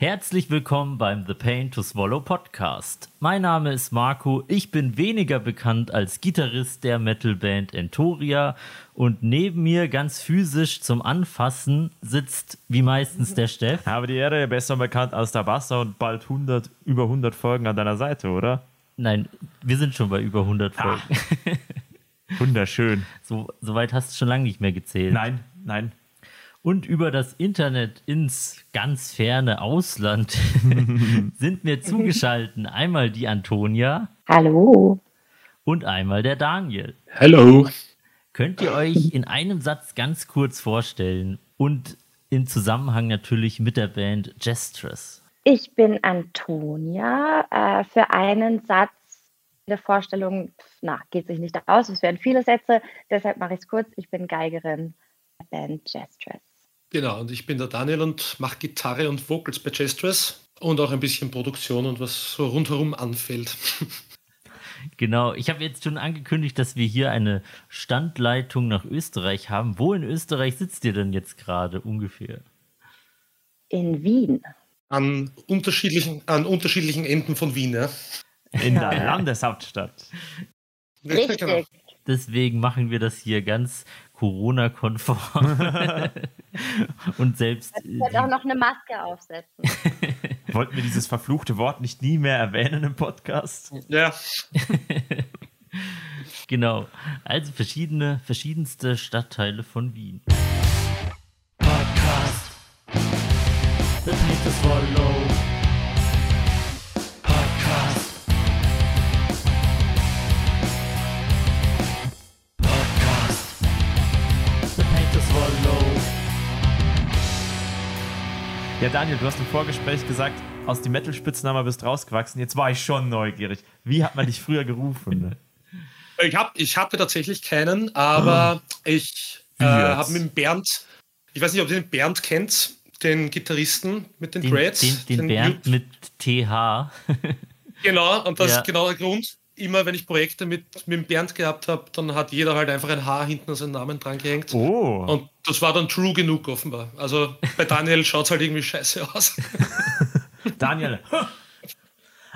Herzlich willkommen beim The Pain to Swallow Podcast. Mein Name ist Marco, ich bin weniger bekannt als Gitarrist der Metalband Entoria und neben mir ganz physisch zum Anfassen sitzt wie meistens der Steff. Aber die Ehre besser bekannt als der Basser und bald 100, über 100 Folgen an deiner Seite, oder? Nein, wir sind schon bei über 100 Folgen. Ah. Wunderschön. So, so weit hast du schon lange nicht mehr gezählt. Nein, nein. Und über das Internet ins ganz ferne Ausland sind mir zugeschaltet einmal die Antonia. Hallo. Und einmal der Daniel. Hallo. Könnt ihr euch in einem Satz ganz kurz vorstellen und im Zusammenhang natürlich mit der Band Gestress? Ich bin Antonia. Äh, für einen Satz der Vorstellung, na, geht sich nicht aus. Es wären viele Sätze, deshalb mache ich es kurz. Ich bin Geigerin der Band Gestress. Genau, und ich bin der Daniel und mache Gitarre und Vocals bei Gestress und auch ein bisschen Produktion und was so rundherum anfällt. Genau, ich habe jetzt schon angekündigt, dass wir hier eine Standleitung nach Österreich haben. Wo in Österreich sitzt ihr denn jetzt gerade ungefähr? In Wien. An unterschiedlichen, an unterschiedlichen Enden von Wien, ja. In der Landeshauptstadt. Richtig. Genau. Deswegen machen wir das hier ganz Corona-konform. und selbst. Ich werde auch noch eine Maske aufsetzen. Wollten wir dieses verfluchte Wort nicht nie mehr erwähnen im Podcast? Ja. genau. Also verschiedene, verschiedenste Stadtteile von Wien. Podcast. The Paint is Swallow. Ja, Daniel, du hast im Vorgespräch gesagt, aus dem Metal-Spitznamen bist rausgewachsen. Jetzt war ich schon neugierig. Wie hat man dich früher gerufen? Ich, hab, ich hatte tatsächlich keinen, aber oh. ich äh, habe mit Bernd, ich weiß nicht, ob ihr den Bernd kennt, den Gitarristen mit den, den Dreads. Den, den, den Bernd mit TH. genau, und das ja. ist genau der Grund immer, wenn ich Projekte mit, mit Bernd gehabt habe, dann hat jeder halt einfach ein Haar hinten an seinen Namen dran gehängt. Oh. Und das war dann true genug offenbar. Also bei Daniel schaut es halt irgendwie scheiße aus. Daniel.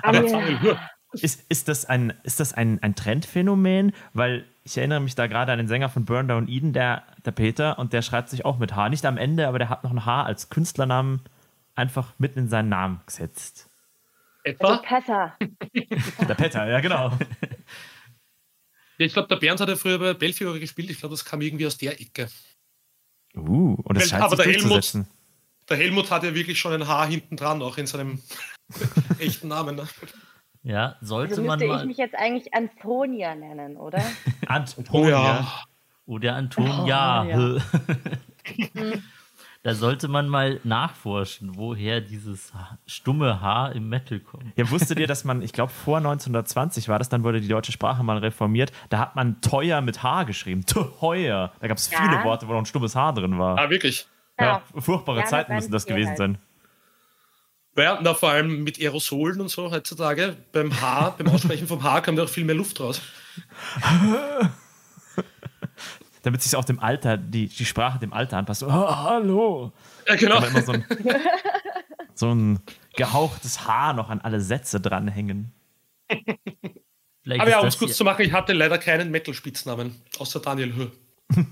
Aber Daniel. Ist, ist das, ein, ist das ein, ein Trendphänomen? Weil ich erinnere mich da gerade an den Sänger von Burn Down Eden, der, der Peter, und der schreibt sich auch mit H. Nicht am Ende, aber der hat noch ein H als Künstlernamen einfach mitten in seinen Namen gesetzt. Etwa? Also Petter. der Petter, ja, genau. Ja, ich glaube, der Bernd hat ja früher bei Belfiore gespielt. Ich glaube, das kam irgendwie aus der Ecke. Uh, und das scheint Aber sich der Helmut, der Helmut hat ja wirklich schon ein Haar hinten dran, auch in seinem echten Namen. Ne? Ja, sollte also man müsste mal... ich mich jetzt eigentlich Antonia nennen, oder? Antonia. Oder Antonia. Oh, ja. Da sollte man mal nachforschen, woher dieses stumme H im Metal kommt. Ja, wusstet ihr, dass man, ich glaube, vor 1920 war das, dann wurde die deutsche Sprache mal reformiert. Da hat man teuer mit H geschrieben. Teuer. Da gab es ja. viele Worte, wo noch ein stummes H drin war. Ah, wirklich? Ja, ja furchtbare ja, Zeiten müssen das gewesen halt. sein. Ja, na, vor allem mit Aerosolen und so heutzutage. Beim H, beim Aussprechen vom H kommt ja auch viel mehr Luft raus. damit sich auch dem Alter, die, die Sprache dem Alter anpasst. Oh, hallo. Ja, genau. immer so ein, so ein gehauchtes Haar noch an alle Sätze dranhängen. Vielleicht Aber ja, um es kurz zu machen, ich hatte leider keinen Metal-Spitznamen, außer Daniel Hö.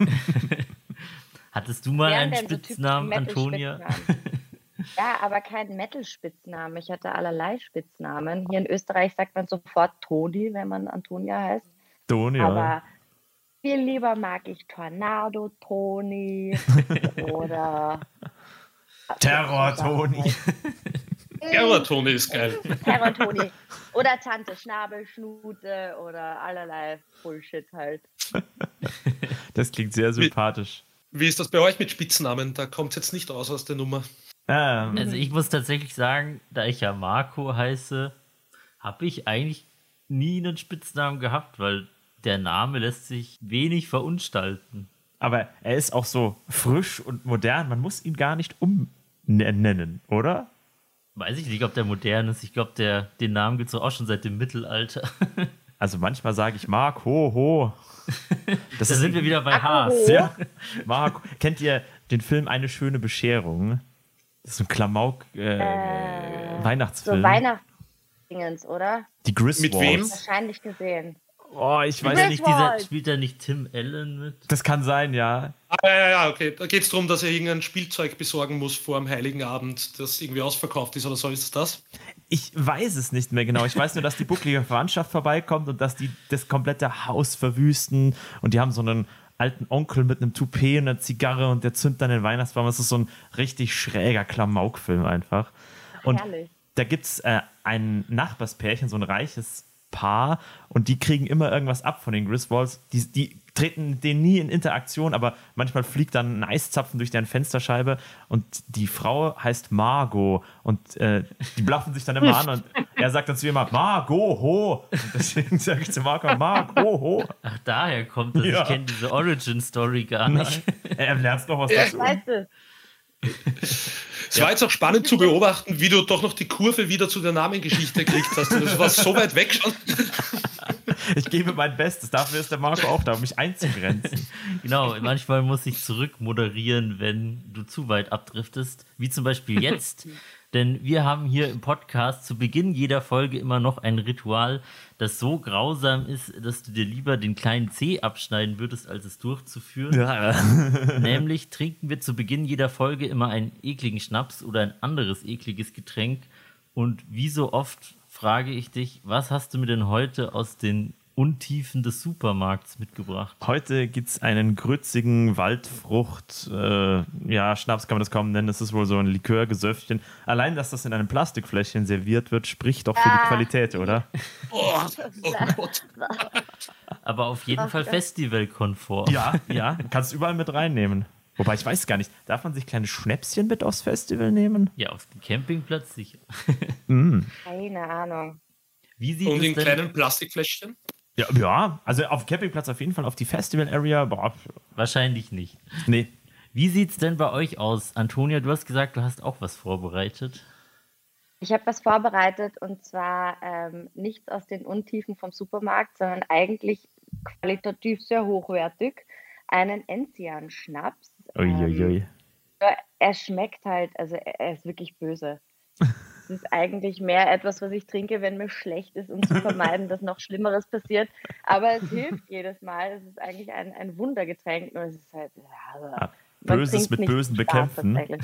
Hattest du mal Wer einen Spitznamen, so Antonia? ja, aber keinen Metal-Spitznamen. Ich hatte allerlei Spitznamen. Hier in Österreich sagt man sofort Toni, wenn man Antonia heißt. Toni, aber viel lieber mag ich Tornado Toni oder Terror Toni. Terror Toni ist geil. Terror Toni. Oder Tante Schnabelschnute oder allerlei Bullshit halt. Das klingt sehr sympathisch. Wie, wie ist das bei euch mit Spitznamen? Da kommt es jetzt nicht raus aus der Nummer. Ähm. Also ich muss tatsächlich sagen, da ich ja Marco heiße, habe ich eigentlich nie einen Spitznamen gehabt, weil der Name lässt sich wenig verunstalten. Aber er ist auch so frisch und modern. Man muss ihn gar nicht umnennen, oder? Weiß ich nicht, ob der modern ist. Ich glaube, den Namen gibt es auch schon seit dem Mittelalter. Also manchmal sage ich Mark, ho, ho. Das da sind wir wieder bei Haas. Ja. Mark, kennt ihr den Film Eine schöne Bescherung? Das ist so ein Klamauk äh, Äh, Weihnachtsfilm. So Weihnachtsdingens, oder? die Griswolds. Mit wem? Wahrscheinlich gesehen. Oh, ich Spielt weiß da nicht. dieser, spielt da nicht Tim Allen mit? Das kann sein, ja. Ah, ja, ja, ja, okay. Da geht es darum, dass er irgendein Spielzeug besorgen muss vor dem Heiligen Abend, das irgendwie ausverkauft ist oder so. Ist es das? Ich weiß es nicht mehr genau. Ich weiß nur, dass die bucklige Verwandtschaft vorbeikommt und dass die das komplette Haus verwüsten. Und die haben so einen alten Onkel mit einem Toupet und einer Zigarre und der zündet dann den Weihnachtsbaum. Das ist so ein richtig schräger Klamaukfilm einfach. Und Herrlich. da gibt es äh, ein Nachbarspärchen, so ein reiches Paar, und die kriegen immer irgendwas ab von den Griswolds. Die, die treten mit denen nie in Interaktion, aber manchmal fliegt dann ein Eiszapfen durch deren Fensterscheibe und die Frau heißt Margot und äh, die blaffen sich dann immer an und er sagt dann zu ihr immer Margot, ho! Und deswegen sage ich zu Margot, Margot, ho! Ach, daher kommt das. Ja. Ich kenne diese Origin-Story gar nicht. Er lernt noch was dazu. Weißt du, Es war jetzt auch spannend zu beobachten, wie du doch noch die Kurve wieder zu der Namengeschichte gekriegt hast. Das war so weit weg schon. Ich gebe mein Bestes. Dafür ist der Marco auch da, um mich einzugrenzen. Genau, manchmal muss ich zurückmoderieren, wenn du zu weit abdriftest. Wie zum Beispiel jetzt. Denn wir haben hier im Podcast zu Beginn jeder Folge immer noch ein Ritual, das so grausam ist, dass du dir lieber den kleinen C abschneiden würdest, als es durchzuführen. Nämlich trinken wir zu Beginn jeder Folge immer einen ekligen Schnaps oder ein anderes ekliges Getränk. Und wie so oft frage ich dich, was hast du mir denn heute aus den Untiefen des Supermarkts mitgebracht? Heute gibt es einen grützigen Waldfrucht, äh, ja, Schnaps kann man das kaum nennen, das ist wohl so ein Likörgesöffchen. Allein, dass das in einem Plastikfläschchen serviert wird, spricht doch für die Ah. Qualität, oder? Oh, oh Gott. Aber auf jeden Fall ja. Ja, festivalkonform. ja, kannst überall mit reinnehmen. Wobei, ich weiß gar nicht, darf man sich kleine Schnäpschen mit aufs Festival nehmen? Ja, auf dem Campingplatz sicher. keine Ahnung. Wie sieht Und in kleinen Plastikfläschchen? Ja, ja, also auf Campingplatz auf jeden Fall, auf die Festival-Area, boah, wahrscheinlich nicht. nee. Wie sieht es denn bei euch aus? Antonia, du hast gesagt, du hast auch was vorbereitet. Ich habe was vorbereitet und zwar ähm, nichts aus den Untiefen vom Supermarkt, sondern eigentlich qualitativ sehr hochwertig. Einen Enzian-Schnaps. Ähm, Uiuiui. er schmeckt halt, also er ist wirklich böse. Es ist eigentlich mehr etwas, was ich trinke, wenn mir schlecht ist, um zu vermeiden, dass noch Schlimmeres passiert. Aber es hilft jedes Mal. Es ist eigentlich ein, ein Wundergetränk. Nur es ist halt. Ja, man Böses trinkt mit Bösen Spaß bekämpfen.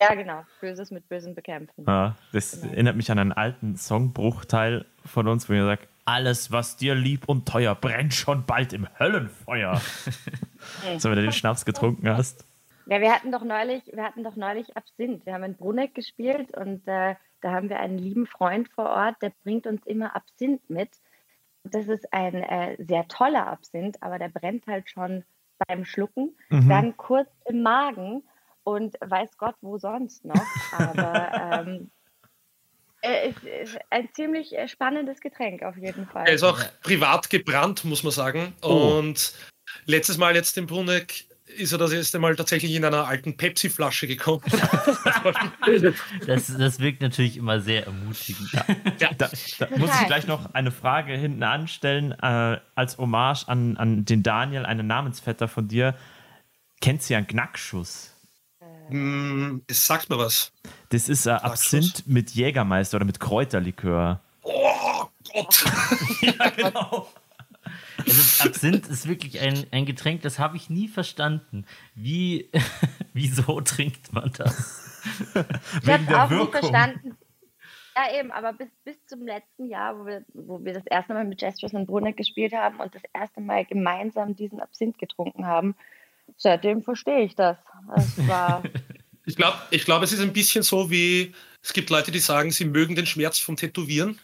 Ja, genau. Böses mit Bösen bekämpfen. Ja, das Genau. erinnert mich an einen alten Songbruchteil von uns, wo ihr sagt, alles, was dir lieb und teuer, brennt schon bald im Höllenfeuer. so, wenn du den Schnaps getrunken hast. Ja, wir hatten doch neulich, wir hatten doch neulich Absinth. Wir haben in Bruneck gespielt und äh, da haben wir einen lieben Freund vor Ort, der bringt uns immer Absinth mit. Das ist ein äh, sehr toller Absinth, aber der brennt halt schon beim Schlucken, Mhm. dann kurz im Magen und weiß Gott wo sonst noch. Aber ähm, äh, es ist ein ziemlich äh, spannendes Getränk auf jeden Fall. Er ist auch privat gebrannt, muss man sagen. Oh. Und letztes Mal jetzt im Bruneck ist er das erste Mal tatsächlich in einer alten Pepsi-Flasche gekommen. Das, das wirkt natürlich immer sehr ermutigend. ja. Da, da muss ich gleich noch eine Frage hinten anstellen, äh, als Hommage an, an den Daniel, einen Namensvetter von dir. Kennt sie einen Knackschuss? Es sagt mir was. Das ist äh, Absinth mit Jägermeister oder mit Kräuterlikör. Oh Gott. ja, genau. Also Absinth ist wirklich ein, ein Getränk, das habe ich nie verstanden. Wie, wieso trinkt man das? Ich habe der auch nie Wirkung. verstanden. Ja, eben, aber bis, bis zum letzten Jahr, wo wir, wo wir das erste Mal mit Gestures in Bruneck gespielt haben und das erste Mal gemeinsam diesen Absinth getrunken haben, seitdem verstehe ich das. Es war, Ich glaube, ich glaub, es ist ein bisschen so wie, es gibt Leute, die sagen, sie mögen den Schmerz vom Tätowieren.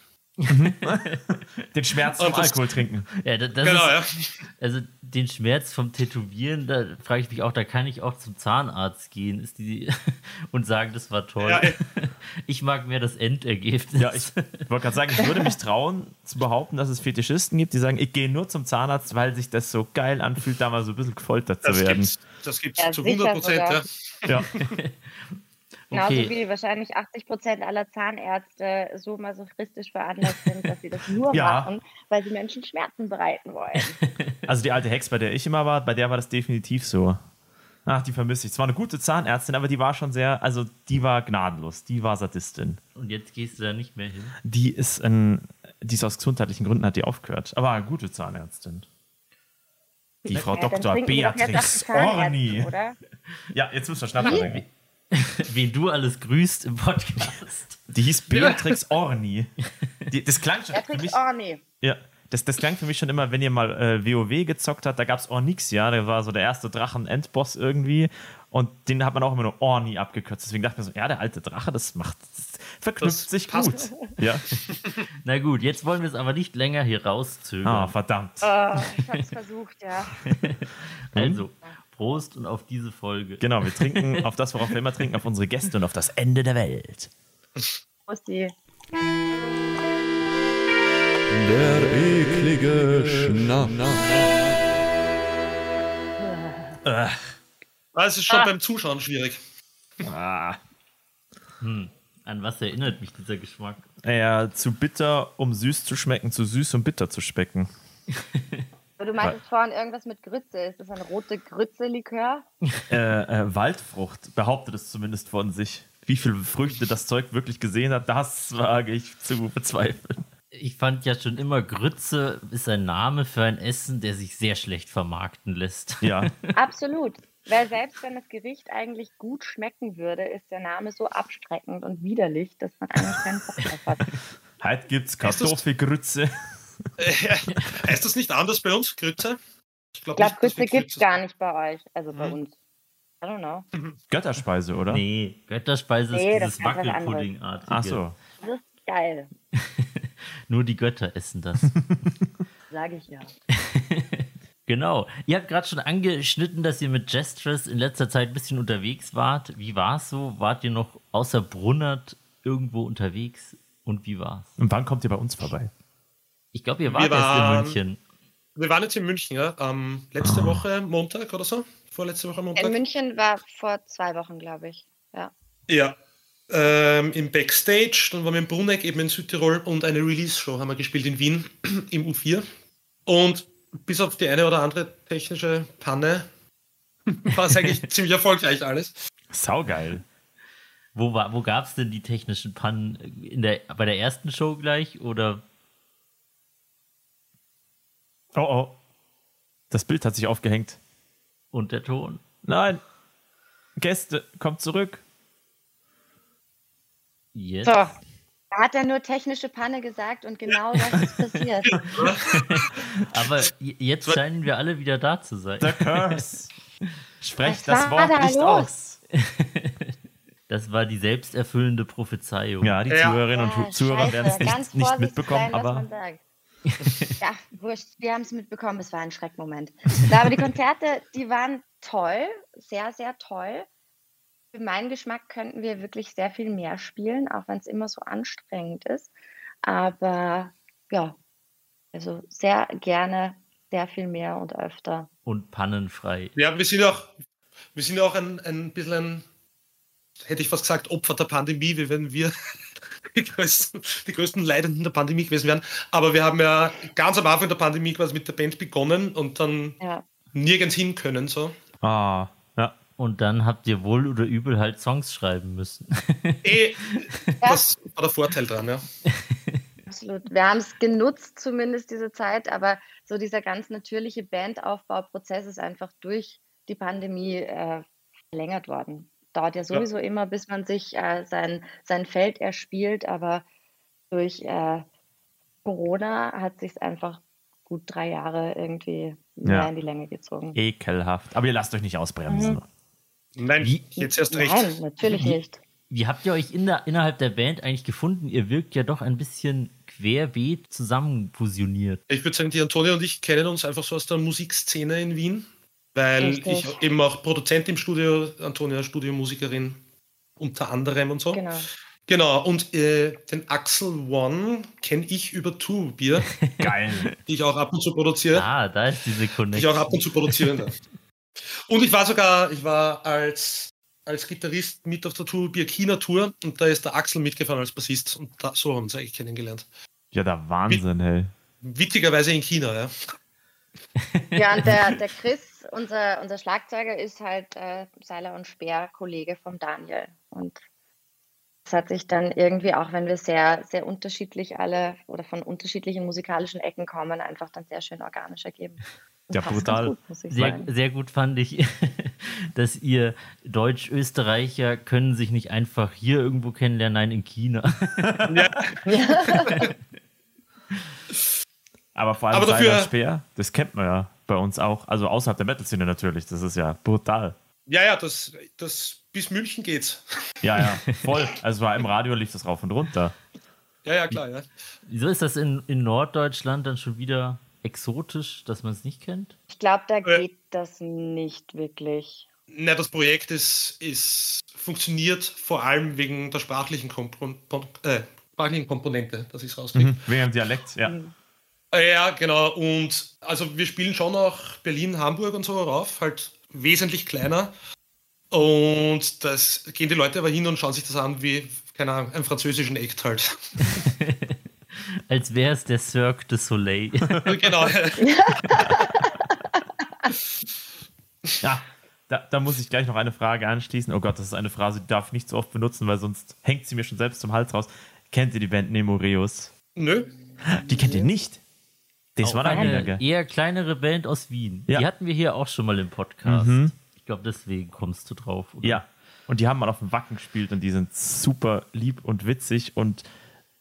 Den Schmerz vom das- Alkohol trinken. Ja, da- das Genau, ist, ja. Also den Schmerz vom Tätowieren, da frage ich mich auch, da kann ich auch zum Zahnarzt gehen ist die, und sagen, das war toll. Ja, ich mag mehr das Endergebnis. Ja, ich wollte gerade sagen, ich würde mich trauen zu behaupten, dass es Fetischisten gibt, die sagen, ich gehe nur zum Zahnarzt, weil sich das so geil anfühlt, da mal so ein bisschen gefoltert zu Das werden. gibt's, das gibt's Ja, zu sicher 100 Prozent. Ja. Genauso Okay. wie wahrscheinlich 80 Prozent aller Zahnärzte so masochistisch veranlagt sind, dass sie das nur Ja. machen, weil sie Menschen Schmerzen bereiten wollen. Also die alte Hex, bei der ich immer war, bei der war das definitiv so. Ach, die vermisse ich. Es war eine gute Zahnärztin, aber die war schon sehr, also die war gnadenlos. Die war Sadistin. Und jetzt gehst du da nicht mehr hin. Die ist ein, die ist aus gesundheitlichen Gründen hat die aufgehört. Aber eine gute Zahnärztin. Die Frau Dr. Beatrix Orni. Oder? Ja, jetzt müssen wir schnappen. trinken. Wen du alles grüßt im Podcast. Die hieß Beatrix Orni. Die, das klang schon für Beatrix mich. Orni. Ja, das, das klang für mich schon immer, wenn ihr mal äh, WoW gezockt habt, da gab es Ornixia, der war so der erste Drachen-Endboss irgendwie. Und den hat man auch immer nur Orni abgekürzt. Deswegen dachte ich mir so, ja, der alte Drache, das macht, das verknüpft Das sich passt. gut. Ja. Na gut, jetzt wollen wir es aber nicht länger hier rauszögern. Ah, verdammt. Oh, ich hab's versucht, ja. also, Prost und auf diese Folge. Genau, wir trinken auf das, worauf wir immer trinken, auf unsere Gäste und auf das Ende der Welt. Musti. Der eklige Schnaps. Das ist schon beim Zuschauen schwierig. Ah. An was erinnert mich dieser Geschmack? Ja, zu bitter, um süß zu schmecken, zu süß, um bitter zu schmecken. Du meintest vorhin irgendwas mit Grütze. Ist das ein rote Grütze-Likör? Äh, äh, Waldfrucht behauptet es zumindest von sich. Wie viele Früchte das Zeug wirklich gesehen hat, das wage ich zu bezweifeln. Ich fand ja schon immer, Grütze ist ein Name für ein Essen, der sich sehr schlecht vermarkten lässt. Ja, Absolut. Weil selbst wenn das Gericht eigentlich gut schmecken würde, ist der Name so abstreckend und widerlich, dass man eigentlich keinen Bock drauf hat. heute gibt's Heißt das- Kartoffelgrütze. heißt das nicht anders bei uns, Grütze? Ich glaube dass Grütze gibt es gar nicht bei euch. Also bei Mhm. uns. I don't know. Götterspeise, oder? Nee, Götterspeise ist Nee, dieses ist was Wackelpuddingartige. Ach so. Das ist geil. Nur die Götter essen das. Sage ich ja. genau. Ihr habt gerade schon angeschnitten, dass ihr mit Jestress in letzter Zeit ein bisschen unterwegs wart. Wie war es so? Wart ihr noch außer Brunnert irgendwo unterwegs? Und wie war's? Und wann kommt ihr bei uns vorbei? Ich glaube, ihr wart Wir erst in waren- München. Wir waren jetzt in München, ja. Ähm, letzte Woche Montag oder so. Vorletzte Woche Montag. In München war vor zwei Wochen, glaube ich. Ja. Ja. Ähm, Im Backstage, dann waren wir in Bruneck, eben in Südtirol und eine Release-Show haben wir gespielt in Wien im U4. Und bis auf die eine oder andere technische Panne war es eigentlich ziemlich erfolgreich alles. Saugeil. Wo, war- wo gab es denn die technischen Pannen? In der, bei der ersten Show gleich? Oder Oh oh. Das Bild hat sich aufgehängt. und der Ton? Nein. Gäste, kommt zurück. Jetzt? So. Da hat er nur technische Panne gesagt und genau das ist passiert. Aber jetzt scheinen wir alle wieder da zu sein. The Curse. Sprecht das Wort da nicht los? aus. Das war die selbsterfüllende Prophezeiung. Ja, die Ja. Zuhörerinnen und Ja, Zuhörer scheiße, werden es nicht, nicht mitbekommen, sein, was aber man sagt. Ja, wurscht, wir haben es mitbekommen, es war ein Schreckmoment. Na, aber die Konzerte, die waren toll, sehr, sehr toll. Für meinen Geschmack könnten wir wirklich sehr viel mehr spielen, auch wenn es immer so anstrengend ist. Aber ja, also sehr gerne, sehr viel mehr und öfter. Und pannenfrei. Ja, wir sind auch, wir sind auch ein, ein bisschen ein, hätte ich fast gesagt, Opfer der Pandemie, wie wenn wir die größten, die größten Leidenden der Pandemie gewesen wären. Aber wir haben ja ganz am Anfang der Pandemie quasi mit der Band begonnen und dann Ja. nirgends hin können. So. ah, ja. Und dann habt ihr wohl oder übel halt Songs schreiben müssen. Eh, das war der Vorteil dran, ja. Absolut. Wir haben es genutzt, zumindest diese Zeit, aber so dieser ganz natürliche Bandaufbauprozess ist einfach durch die Pandemie äh, verlängert worden. Dauert ja sowieso immer, bis man sich äh, sein, sein Feld erspielt, aber durch äh, Corona hat sich einfach gut drei Jahre irgendwie mehr Ja. in die Länge gezogen. Ekelhaft. Aber ihr lasst euch nicht ausbremsen. Mhm. Nein, Wie- jetzt erst recht. Nein, natürlich Wie- nicht. Wie habt ihr euch in der, innerhalb der Band eigentlich gefunden? Ihr wirkt ja doch ein bisschen querbeet zusammenfusioniert. Ich würde sagen, die Antonia und ich kennen uns einfach so aus der Musikszene in Wien, weil Richtig. ich eben auch Produzent im Studio, Antonia Studiomusikerin unter anderem und so. Genau. Genau, und äh, den Axel One kenne ich über Two Bier, Geil. die ich auch ab und zu produziere. Ah, da ist diese die ich Connection. auch ab und zu produzieren darf. Und ich war sogar, ich war als, als Gitarrist mit auf der Two Bier China Tour und da ist der Axel mitgefahren als Bassist und da, so haben wir uns eigentlich kennengelernt. Ja, der Wahnsinn, hey. Witzigerweise in China, ja. Ja, und der, der Chris, unser, unser Schlagzeuger, ist halt äh, Seiler und Speer-Kollege vom Daniel. Und das hat sich dann irgendwie, auch wenn wir sehr, sehr unterschiedlich alle oder von unterschiedlichen musikalischen Ecken kommen, einfach dann sehr schön organisch ergeben. Und Ja, brutal. Gut, Sehr, sehr gut fand ich, dass ihr Deutsch-Österreicher können sich nicht einfach hier irgendwo kennenlernen, nein, in China. Aber vor allem Aber dafür- Speer, das kennt man ja bei uns auch. Also außerhalb der Metal-Szene natürlich. Das ist ja brutal. Ja, ja, das, das bis München geht's. Ja, ja, voll. Also war im Radio lief das rauf und runter. Ja, ja, klar, ja. Wieso ist das in, in Norddeutschland dann schon wieder exotisch, dass man es nicht kennt? Ich glaube, da Äh. geht das nicht wirklich. Na, das Projekt ist, ist, funktioniert vor allem wegen der sprachlichen, Kompon Pon- äh, sprachlichen Komponente, dass ich es rauskriege. Mhm. Wegen dem Dialekt, ja. Äh, Ja, genau. Und also wir spielen schon auch Berlin, Hamburg und so rauf, halt wesentlich kleiner. Und das gehen die Leute aber hin und schauen sich das an wie, keine Ahnung, einen französischen Act halt. Als wäre es der Cirque du Soleil. genau. Ja, da, da muss ich gleich noch eine Frage anschließen. Oh Gott, das ist eine Phrase, die darf ich nicht so oft benutzen, weil sonst hängt sie mir schon selbst zum Hals raus. Kennt ihr die Band Nemoreus? Nö. Die kennt ihr nicht? Das Auch war eine eher kleinere Band aus Wien. Ja. Die hatten wir hier auch schon mal im Podcast. Mhm. Ich glaube, deswegen kommst du drauf. Oder? Ja. Und die haben mal auf dem Wacken gespielt und die sind super lieb und witzig und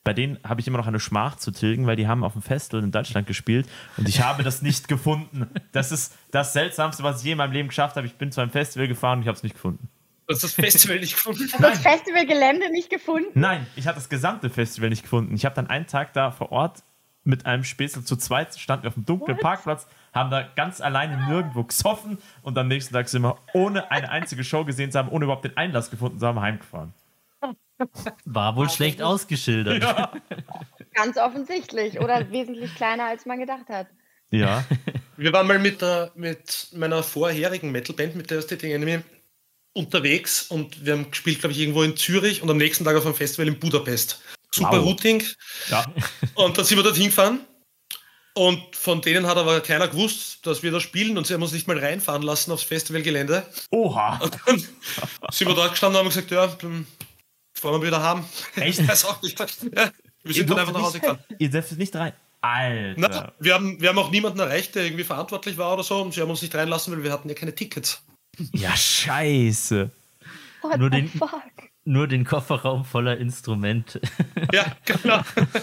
bei denen habe ich immer noch eine Schmach zu tilgen, weil die haben auf dem Festival in Deutschland gespielt und ich habe das nicht gefunden. Das ist das Seltsamste, was ich je in meinem Leben geschafft habe. Ich bin zu einem Festival gefahren und ich habe es nicht gefunden. Du hast das Festival nicht gefunden. Hast das Festivalgelände nicht gefunden? Nein, ich habe das gesamte Festival nicht gefunden. Ich habe dann einen Tag da vor Ort mit einem Späßel zu zweit standen wir auf dem dunklen Parkplatz, haben da ganz alleine nirgendwo gesoffen und am nächsten Tag sind wir, ohne eine einzige Show gesehen zu haben, ohne überhaupt den Einlass gefunden zu haben, heimgefahren. War wohl schlecht ausgeschildert. Ganz offensichtlich. Oder wesentlich kleiner, als man gedacht hat. Ja. Wir waren mal mit, der, mit meiner vorherigen Metalband, mit der Static Enemy, unterwegs und wir haben gespielt, glaube ich, irgendwo in Zürich und am nächsten Tag auf einem Festival in Budapest. Super Wow. Routing. ja. Und dann sind wir dorthin gefahren. Und von denen hat aber keiner gewusst, dass wir da spielen und sie haben uns nicht mal reinfahren lassen aufs Festivalgelände. Oha. Und dann sind wir dort gestanden und haben gesagt, ja, dann fahren wir wieder heim. Echt? Ich weiß auch nicht. Ja, wir sind dann einfach nach Hause gefahren. Ihr dürft nicht rein. Alter. Na, wir, haben, wir haben auch niemanden erreicht, der irgendwie verantwortlich war oder so und sie haben uns nicht reinlassen, weil wir hatten ja keine Tickets. Ja, scheiße. What Nur the den- fuck? Nur den Kofferraum voller Instrumente. Ja, genau.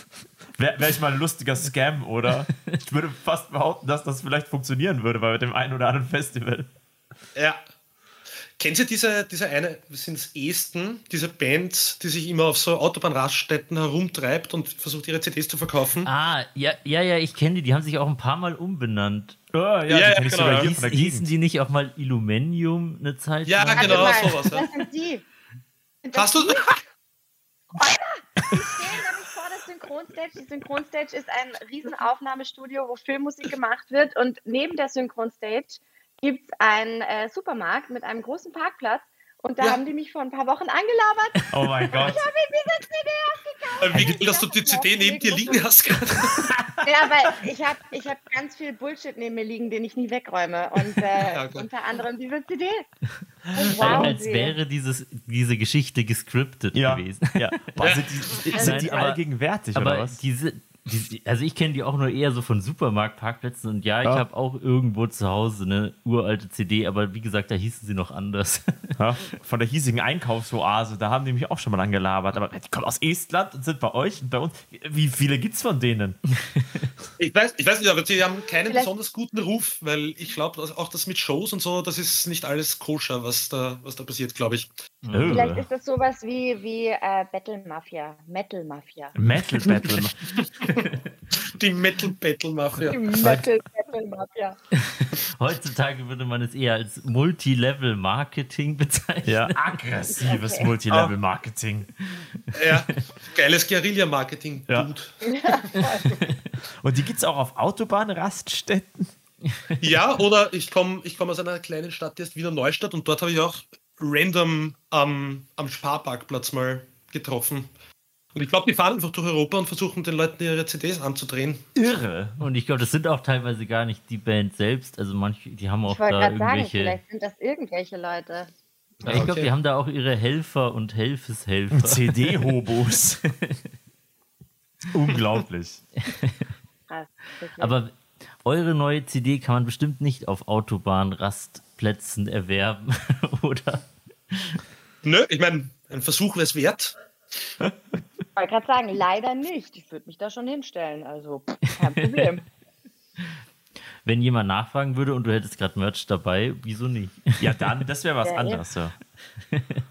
Wäre wär ich mal ein lustiger Scam, oder? Ich würde fast behaupten, dass das vielleicht funktionieren würde bei dem einen oder anderen Festival. Ja. Kennen Sie diese, diese eine, sind es Esten, diese Band, die sich immer auf so Autobahnraststätten herumtreibt und versucht, ihre CDs zu verkaufen? Ah, ja, ja, ja, ich kenne die. Die haben sich auch ein paar Mal umbenannt. Oh, ja, Ja, ja, genau, ja. Hieß, hießen die nicht auch mal Illuminium eine Zeit Ja, lang? genau, Warte mal, sowas, ja. Das sind die. Hast du. die? stehen nämlich vor der Synchronstage. Die Synchronstage ist ein riesen Aufnahmestudio, wo Filmmusik gemacht wird. Und neben der Synchronstage gibt es einen äh, Supermarkt mit einem großen Parkplatz. Und da Ja. haben die mich vor ein paar Wochen angelabert. Oh mein Gott. Ich habe ihm diese CD ausgekauft. Wie geht, dass du die CD neben dir liegen hast? Ja, weil ich habe ich hab ganz viel Bullshit neben mir liegen, den ich nie wegräume. Und äh, Ja, unter anderem diese CD. Und Als Wahnsinn. wäre dieses, diese Geschichte gescriptet Ja, gewesen. ja. Boah, sind die, sind die Nein, aber- allgegenwärtig, oder Aber was? diese, diese, also ich kenne die auch nur eher so von Supermarktparkplätzen und ja, ich Ja. habe auch irgendwo zu Hause eine uralte CD, aber wie gesagt, da hießen sie noch anders. Ja, von der hiesigen Einkaufsoase, da haben die mich auch schon mal angelabert. Aber die kommen aus Estland und sind bei euch und bei uns. Wie viele gibt's von denen? Ich weiß, ich weiß nicht, aber sie haben keinen Vielleicht- besonders guten Ruf, weil ich glaube, auch das mit Shows und so, das ist nicht alles koscher, was da, was da passiert, glaube ich. Vielleicht ist das sowas wie, wie äh, Battle Mafia, Metal Mafia. Metal Battle. Die Metal Battle Mafia. Metal Battle Mafia. Heutzutage würde man es eher als Multilevel-Marketing bezeichnen. Ja, aggressives Multilevel-Marketing. Ja, geiles Guerilla-Marketing. Ja. Dude. Und die gibt's auch auf Autobahnraststätten. Ja, oder ich komme ich komm aus einer kleinen Stadt, die heißt Wiener Neustadt und dort habe ich auch random am, am Sparparkplatz mal getroffen. Und ich glaube, die fahren einfach durch Europa und versuchen den Leuten ihre CDs anzudrehen. Irre. Und ich glaube, das sind auch teilweise gar nicht die Band selbst. Also manche, die haben auch Ich wollte da gerade sagen, irgendwelche. vielleicht sind das irgendwelche Leute. Ja, ich glaube, Okay. die haben da auch ihre Helfer und Helfeshelfer. CD-Hobos. Unglaublich. Krass. Aber eure neue CD kann man bestimmt nicht auf Autobahnrastplätzen erwerben, oder? Nö, ich meine, ein Versuch wäre es wert. Ich wollte gerade sagen, leider nicht. Ich würde mich da schon hinstellen. Also kein Problem. Wenn jemand nachfragen würde und du hättest gerade Merch dabei, wieso nicht? Ja, dann, das wäre was ja. anderes. Ja.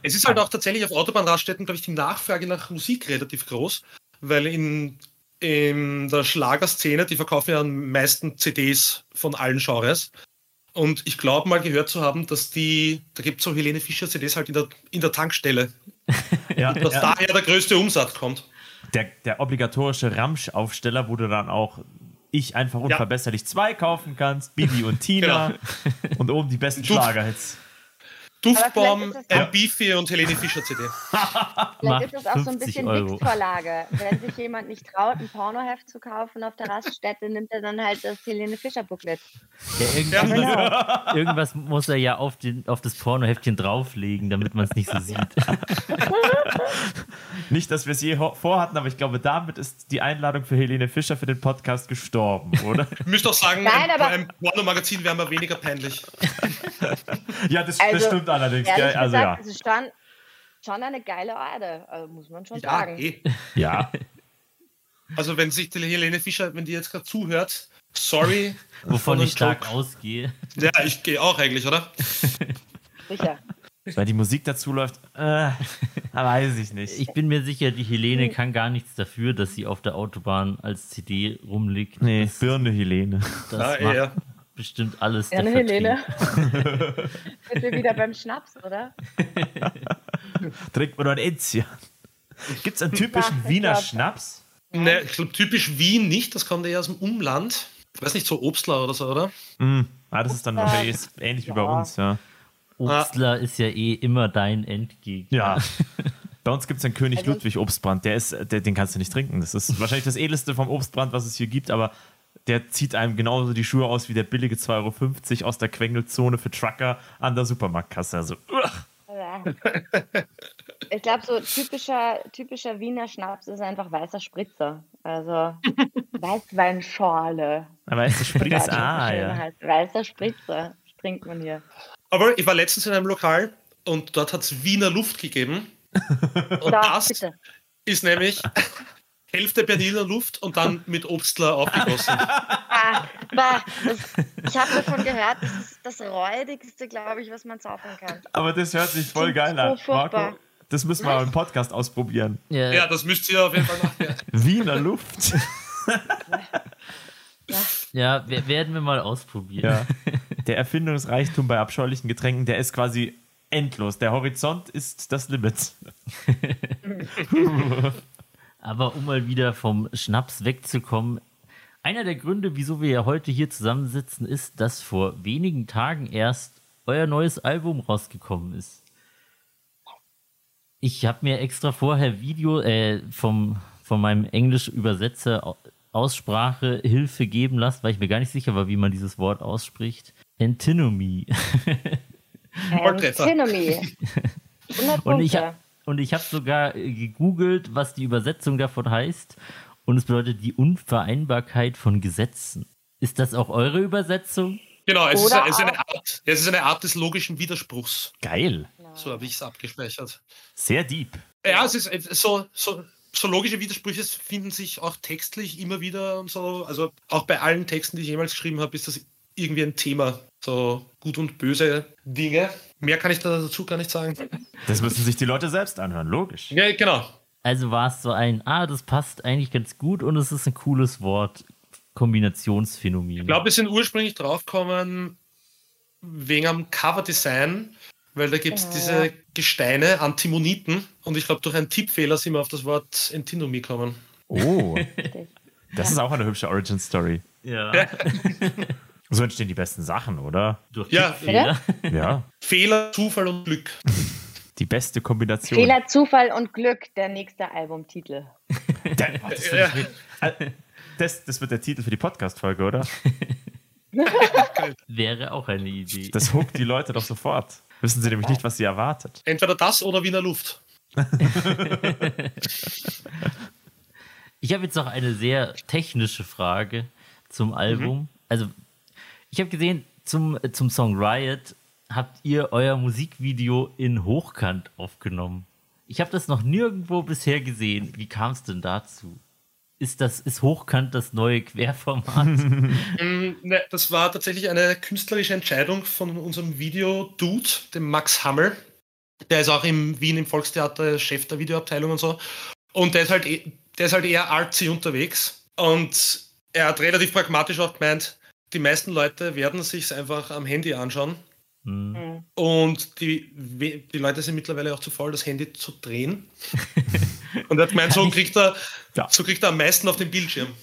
Es ist halt auch tatsächlich auf Autobahnraststätten, glaube ich, die Nachfrage nach Musik relativ groß, weil in, in der Schlagerszene, die verkaufen ja am meisten CDs von allen Genres. Und ich glaube mal gehört zu haben, dass die, da gibt es so Helene Fischer CDs halt in der, in der Tankstelle, Ja, dass ja. daher der größte Umsatz kommt. Der, der obligatorische Ramsch-Aufsteller, wo du dann auch ich einfach unverbesserlich zwei kaufen kannst, Bibi und Tina und oben die besten. Schlagerhits. Duftbaum, ein Beefy und Helene Fischer CD. Vielleicht ist das auch so ein 50 bisschen. Wix-Vorlage. Wenn sich jemand nicht traut, ein Pornoheft zu kaufen auf der Raststätte, nimmt er dann halt das Helene Fischer-Booklet. Ja, irgendwas, irgendwas muss er ja auf, den, auf das Pornoheftchen drauflegen, damit man es nicht so sieht. Nicht, dass wir es je vorhatten, aber ich glaube, damit ist die Einladung für Helene Fischer für den Podcast gestorben, oder? Ich müsste auch sagen, Nein, ein, aber- bei einem Pornomagazin wäre mir weniger peinlich. ja, das, Also, das stimmt allerdings. Ehrlich Gell? Also gesagt, ja. es ist schon, schon eine geile Orde, also muss man schon Ja, sagen. eh. ja. Also wenn sich die Helene Fischer, wenn die jetzt gerade zuhört, sorry. Wovon Von ich stark ausgehe. Ja, ich gehe auch eigentlich, oder? Sicher. Weil die Musik dazu läuft, äh, weiß ich nicht. Ich bin mir sicher, die Helene kann gar nichts dafür, dass sie auf der Autobahn als CD rumliegt. nee, Das, Birne Helene. das Ja, macht eher. Bestimmt alles Gerne, der Helene. Sind wir wieder beim Schnaps, oder? Trinkt man doch ein Enzian. Gibt es einen typischen Ja, Wiener glaub- Schnaps? Ne, ich glaube typisch Wien nicht, das kommt eher aus dem Umland. Ich weiß nicht, so Obstler oder so, oder? Mm. Ah, das ist dann Ja. wahrscheinlich ähnlich wie bei Ja. uns, ja. Obstler ist ja eh immer dein Endgegner. Ja. Bei uns gibt es einen König Also- Ludwig Obstbrand. Der ist, der, den kannst du nicht trinken. Das ist wahrscheinlich das edelste vom Obstbrand, was es hier gibt, aber der zieht einem genauso die Schuhe aus wie der billige 2,50 Euro aus der Quengelzone für Trucker an der Supermarktkasse. Also, uah. Ich glaube, so typischer, typischer Wiener Schnaps ist einfach weißer Spritzer. Also Weißweinschorle. aber ist der Spritz, ah, ja. heißt. Weißer Spritzer trinkt man hier. Aber ich war letztens in einem Lokal und dort hat es Wiener Luft gegeben. Und Da, das bitte. ist nämlich Hälfte Berliner Luft und dann mit Obstler aufgegossen. Ah, bah, das, ich habe davon gehört, das ist das räudigste, glaube ich, was man saufen kann. Aber das hört sich voll geil an. Marco, das müssen wir mal im Podcast ausprobieren. Ja, Ja, das müsst ihr auf jeden Fall machen. Wiener Luft. ja, wer- werden wir mal ausprobieren. Ja. Der Erfindungsreichtum bei abscheulichen Getränken, der ist quasi endlos. Der Horizont ist das Limit. Aber um mal wieder vom Schnaps wegzukommen, einer der Gründe, wieso wir ja heute hier zusammensitzen, ist, dass vor wenigen Tagen erst euer neues Album rausgekommen ist. Ich habe mir extra vorher Video äh, vom, von meinem Englisch-Übersetzer Au- Aussprache Hilfe geben lassen, weil ich mir gar nicht sicher war, wie man dieses Wort ausspricht. Antinomy. Antinomy. 100 Und ich, Punkte. Und ich habe sogar äh, gegoogelt, was die Übersetzung davon heißt. Und es bedeutet die Unvereinbarkeit von Gesetzen. Ist das auch eure Übersetzung? Genau, es ist, es, ist eine Art, es ist eine Art des logischen Widerspruchs. Geil. So habe ich es abgespeichert. Sehr deep. Ja, es ist so, so, so logische Widersprüche finden sich auch textlich immer wieder und so. Also auch bei allen Texten, die ich jemals geschrieben habe, ist das irgendwie ein Thema. So gut und böse Dinge. Mehr kann ich da dazu gar nicht sagen. Das müssen sich die Leute selbst anhören, logisch. Ja, genau. Also war es so ein, ah, das passt eigentlich ganz gut und es ist ein cooles Wort. Kombinationsphänomen. Ich glaube, wir sind ursprünglich draufgekommen wegen am Coverdesign, weil da gibt es Genau. diese Gesteine, Antimoniten. Und ich glaube, durch einen Tippfehler sind wir auf das Wort Antinomie gekommen. Oh, das ist auch eine hübsche Origin-Story. ja. So entstehen die besten Sachen, oder? Durch Ja. Tippfehler. Ja. Fehler, Zufall und Glück. Die beste Kombination. Fehler, Zufall und Glück, der nächste Albumtitel. Oh, das, Äh, das, das wird der Titel für die Podcast-Folge, oder? Wäre auch eine Idee. Das huckt die Leute doch sofort. Wissen sie nämlich nicht, was sie erwartet. Entweder das oder Wiener Luft. Ich habe jetzt noch eine sehr technische Frage zum Album. Also, ich habe gesehen, zum, äh, zum Song Riot habt ihr euer Musikvideo in Hochkant aufgenommen. Ich habe das noch nirgendwo bisher gesehen. Wie kam es denn dazu? Ist, das, ist Hochkant das neue Querformat? Mm, Ne, das war tatsächlich eine künstlerische Entscheidung von unserem Video-Dude, dem Max Hammel. Der ist auch im Wien im Volkstheater Chef der Videoabteilung und so. Und der ist halt, eh- der ist halt eher artsy unterwegs. Und er hat relativ pragmatisch auch gemeint, die meisten Leute werden sich einfach am Handy anschauen. Hm. Hm. Und die, die Leute sind mittlerweile auch zu faul, das Handy zu drehen. Und er hat gemeint, so kriegt er, Ja. so kriegt er am meisten auf dem Bildschirm. Kann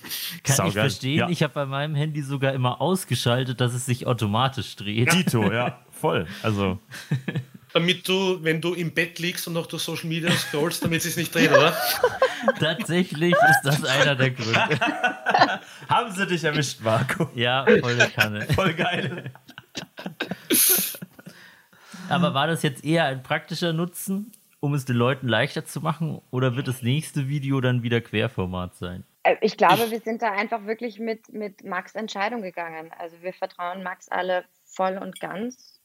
ich Saugeil. verstehen. Ja. Ich habe bei meinem Handy sogar immer ausgeschaltet, dass es sich automatisch dreht. Dito, ja, voll. Also, Damit du, wenn du im Bett liegst und noch durch Social Media scrollst, damit es sich nicht dreht, oder? Tatsächlich ist das einer der Gründe. haben sie dich erwischt, Marco. Ja, volle Kanne. Voll geil. Aber war das jetzt eher ein praktischer Nutzen, um es den Leuten leichter zu machen? Oder wird das nächste Video dann wieder Querformat sein? Äh, Ich glaube, wir sind da einfach wirklich mit, mit Max Entscheidung gegangen. Also wir vertrauen Max alle voll und ganz.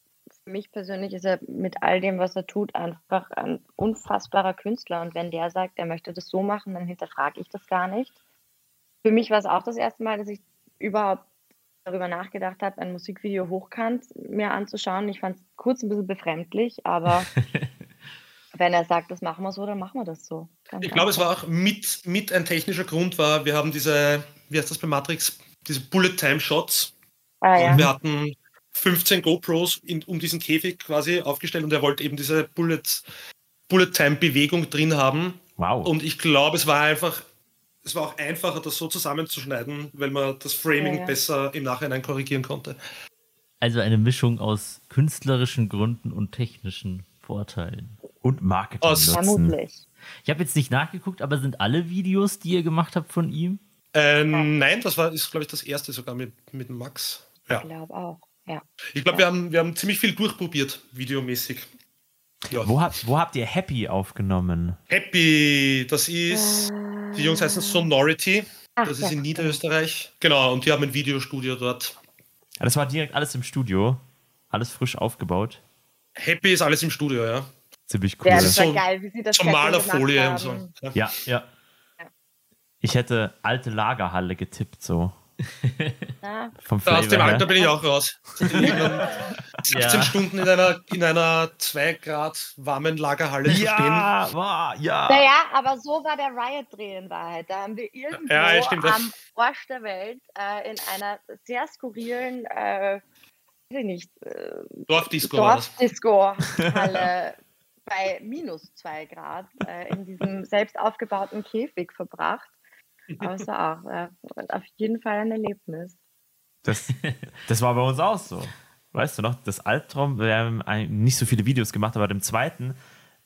Für mich persönlich ist er mit all dem, was er tut, einfach ein unfassbarer Künstler. Und wenn der sagt, er möchte das so machen, dann hinterfrage ich das gar nicht. Für mich war es auch das erste Mal, dass ich überhaupt darüber nachgedacht habe, ein Musikvideo hochkant mir anzuschauen. Ich fand es kurz ein bisschen befremdlich, aber wenn er sagt, das machen wir so, dann machen wir das so. Ganz Ich glaube, es war auch mit, mit ein technischer Grund war, wir haben diese, wie heißt das bei Matrix, diese Bullet-Time-Shots. Ah, ja. Und wir hatten 15 GoPros in, um diesen Käfig quasi aufgestellt und er wollte eben diese Bullet, Bullet-Time-Bewegung drin haben. Wow. Und ich glaube, es war einfach, es war auch einfacher, das so zusammenzuschneiden, weil man das Framing Ja, ja. besser im Nachhinein korrigieren konnte. Also eine Mischung aus künstlerischen Gründen und technischen Vorteilen. Und Marketing Aus- nutzen. Vermutlich. Ich habe jetzt nicht nachgeguckt, aber sind alle Videos, die ihr gemacht habt von ihm? Äh, nein, das war, ist, glaube ich, das erste sogar mit, mit Max. Ja. Ich glaube auch. Ja. Ich glaube, wir haben, wir haben ziemlich viel durchprobiert, videomäßig. Ja. Wo, habt, wo habt ihr Happy aufgenommen? Happy, das ist, die Jungs heißen Sonority, Ach, das ist in Niederösterreich. Genau, und die haben ein Videostudio dort. Ja, Das war direkt alles im Studio. Alles frisch aufgebaut. Happy ist alles im Studio, ja. Ziemlich cool. Ja, das war So- geil, wie sie das Setting Malerfolie und haben. so. Ja, ja. Ich hätte alte Lagerhalle getippt, so. Ja, aus dem. Alter bin ich auch raus. Die liegen dann 17 Ja. Stunden in einer, in einer 2 Grad warmen Lagerhalle zu stehen. Ja, wow, ja. Naja, aber so war der Riot-Dreh in Wahrheit. Da haben wir irgendwo Ja, ja, stimmt, ja. am Arsch der Welt äh, in einer sehr skurrilen, äh, weiß ich nicht, äh, Dorfdisco war das. Dorfdisco-Halle bei minus zwei Grad äh, in diesem selbst aufgebauten Käfig verbracht. Aber es war auch äh, auf jeden Fall ein Erlebnis. Das, das war bei uns auch so. Weißt du noch, das Albtraum, wir haben nicht so viele Videos gemacht, aber dem zweiten,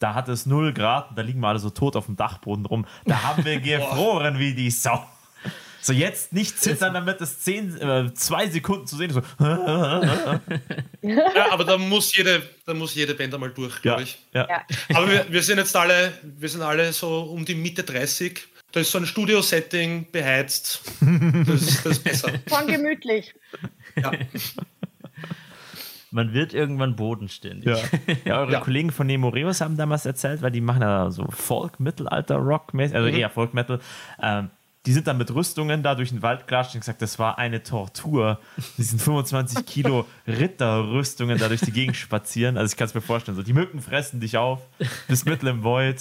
da hatte es 0 Grad und da liegen wir alle so tot auf dem Dachboden rum. Da haben wir gefroren wie die Sau. So, jetzt nicht zittern, damit es zehn, äh, zwei Sekunden zu sehen ist. So. Ja, aber da muss jede, da muss jede Band einmal durch, Ja, glaube ich. ja. Ja. Aber wir, wir sind jetzt alle, wir sind alle so um die Mitte 30. Da ist so ein Studio-Setting beheizt. Das, ist- das ist besser. Schon gemütlich. Ja. Man wird irgendwann bodenständig. Ja. ja, eure Ja. Kollegen von Nemoreus haben damals erzählt, weil die machen ja so Folk, Mittelalter, Rock, also Mhm. eher Folk Metal. Ähm, die sind dann mit Rüstungen da durch den Wald gelatscht und gesagt, das war eine Tortur. Die sind 25 Kilo Ritterrüstungen da durch die Gegend spazieren. Also ich kann es mir vorstellen, so die Mücken fressen dich auf, bist mitten im Void.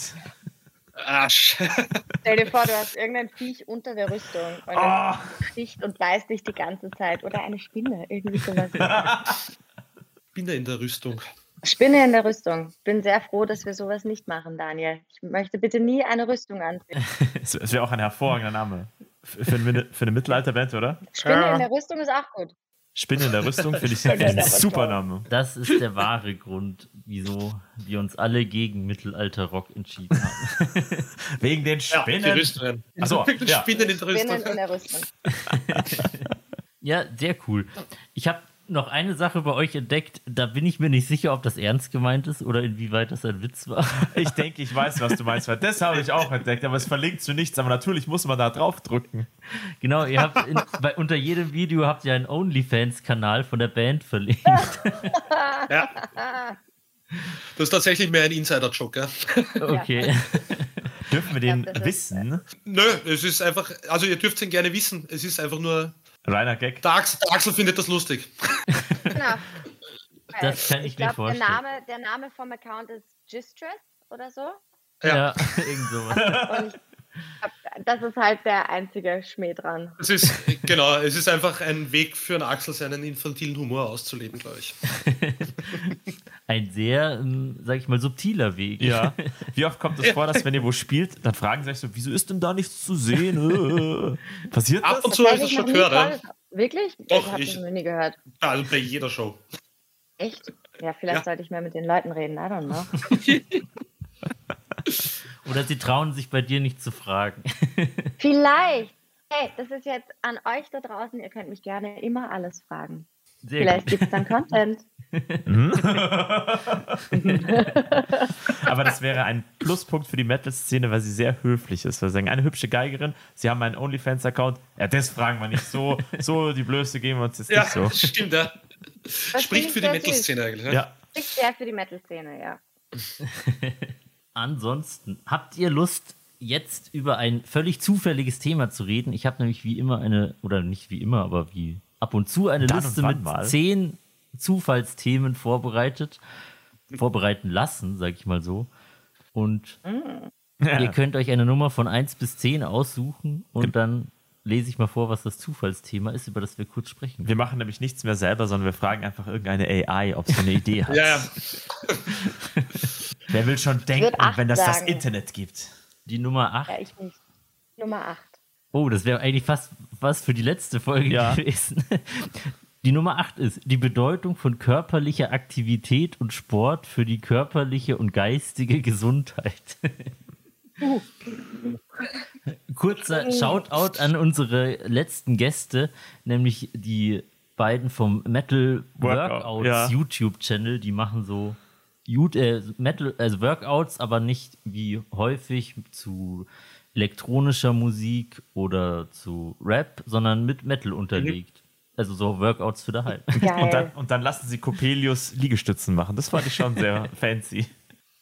Arsch. Stell dir vor, du hast irgendein Viech unter der Rüstung und es sticht und beißt dich die ganze Zeit. Oder eine Spinne, irgendwie sowas. Bin da in der Rüstung. Spinne in der Rüstung. Bin sehr froh, dass wir sowas nicht machen, Daniel. Ich möchte bitte nie eine Rüstung anziehen. Es es wäre auch ein hervorragender Name. Für, für, eine, für eine Mittelalterband, oder? Spinne Ja. in der Rüstung ist auch gut. Spinne in der Rüstung finde ich, ich ein super Name. Das ist der wahre Grund, wieso wir uns alle gegen Mittelalter-Rock entschieden haben. Wegen den Ja, die Spinnen. Rüstungen. Achso, ja. Spinnen in der Spinnen Rüstung. in der Rüstung. Ja, sehr cool. Ich habe noch eine Sache bei euch entdeckt. Da bin ich mir nicht sicher, ob das ernst gemeint ist oder inwieweit das ein Witz war. Ich denke, ich weiß, was du meinst, weil das habe ich auch entdeckt, aber es verlinkt zu nichts, aber natürlich muss man da drauf drücken. Genau, ihr habt in, bei, unter jedem Video habt ihr einen OnlyFans-Kanal von der Band verlinkt. Ja. Das ist tatsächlich mehr ein Insider-Joke. Ja? Okay. Dürfen wir den glaub, das ist- wissen? Nö, es ist einfach, also ihr dürft ihn gerne wissen. Es ist einfach nur, Reiner Gag. der Axel, der Axel findet das lustig. Genau. Das kann ich mir glaub, vorstellen. Der Name, der Name vom Account ist Gistress oder so. Ja, Ja. irgend sowas. Ich das ist halt der einzige Schmäh dran. Es ist, genau, es ist einfach ein Weg für einen Axel, seinen infantilen Humor auszuleben, glaube ich. Ein sehr, ähm, sag ich mal, subtiler Weg. Ja. Wie oft kommt es vor, dass wenn ihr wo spielt, dann fragen sie euch so, wieso ist denn da nichts zu sehen? Äh, Passiert Ab das? und zu habe ich das schon gehört. Wirklich? Doch, ich habe ich- das noch nie gehört. Also bei jeder Show. Echt? Ja, vielleicht Ja. sollte ich mehr mit den Leuten reden. I don't know. Oder sie trauen sich bei dir nicht zu fragen. Vielleicht. Hey, das ist jetzt an euch da draußen. Ihr könnt mich gerne immer alles fragen. Sehr Vielleicht gibt es dann Content. Aber das wäre ein Pluspunkt für die Metal-Szene, weil sie sehr höflich ist. Weil sie sagen, eine hübsche Geigerin, sie haben einen OnlyFans-Account. Ja, das fragen wir nicht so. So, die Blöße geben wir uns jetzt Ja, nicht so. stimmt, ja. Das Spricht für die Metal-Szene eigentlich. Ne? Ja. Spricht sehr für die Metal-Szene, ja. Ansonsten, habt ihr Lust, jetzt über ein völlig zufälliges Thema zu reden? Ich habe nämlich wie immer eine, oder nicht wie immer, aber wie ab und zu eine Dann Liste mit mal. zehn Zufallsthemen vorbereitet. Vorbereiten lassen, sag ich mal so. Und ihr könnt euch eine Nummer von 1 bis 10 aussuchen und dann lese ich mal vor, was das Zufallsthema ist, über das wir kurz sprechen. Wir machen nämlich nichts mehr selber, sondern wir fragen einfach irgendeine AI, ob sie eine Idee hat. Ja, ja. Wer will schon denken, wenn das das sagen. Internet gibt? Die Nummer 8. Ja, ich nicht. Nummer 8. Oh, das wäre eigentlich fast was für die letzte Folge Ja. gewesen. Die Nummer 8 ist die Bedeutung von körperlicher Aktivität und Sport für die körperliche und geistige Gesundheit. Kurzer Shoutout an unsere letzten Gäste, nämlich die beiden vom Metal Workout, Workouts ja. YouTube-Channel, die machen so äh, Metal, also Workouts, aber nicht wie häufig zu elektronischer Musik oder zu Rap, sondern mit Metal unterlegt. Also so Workouts für daheim. Und dann, und dann lassen sie Coppelius Liegestützen machen. Das fand ich schon sehr fancy.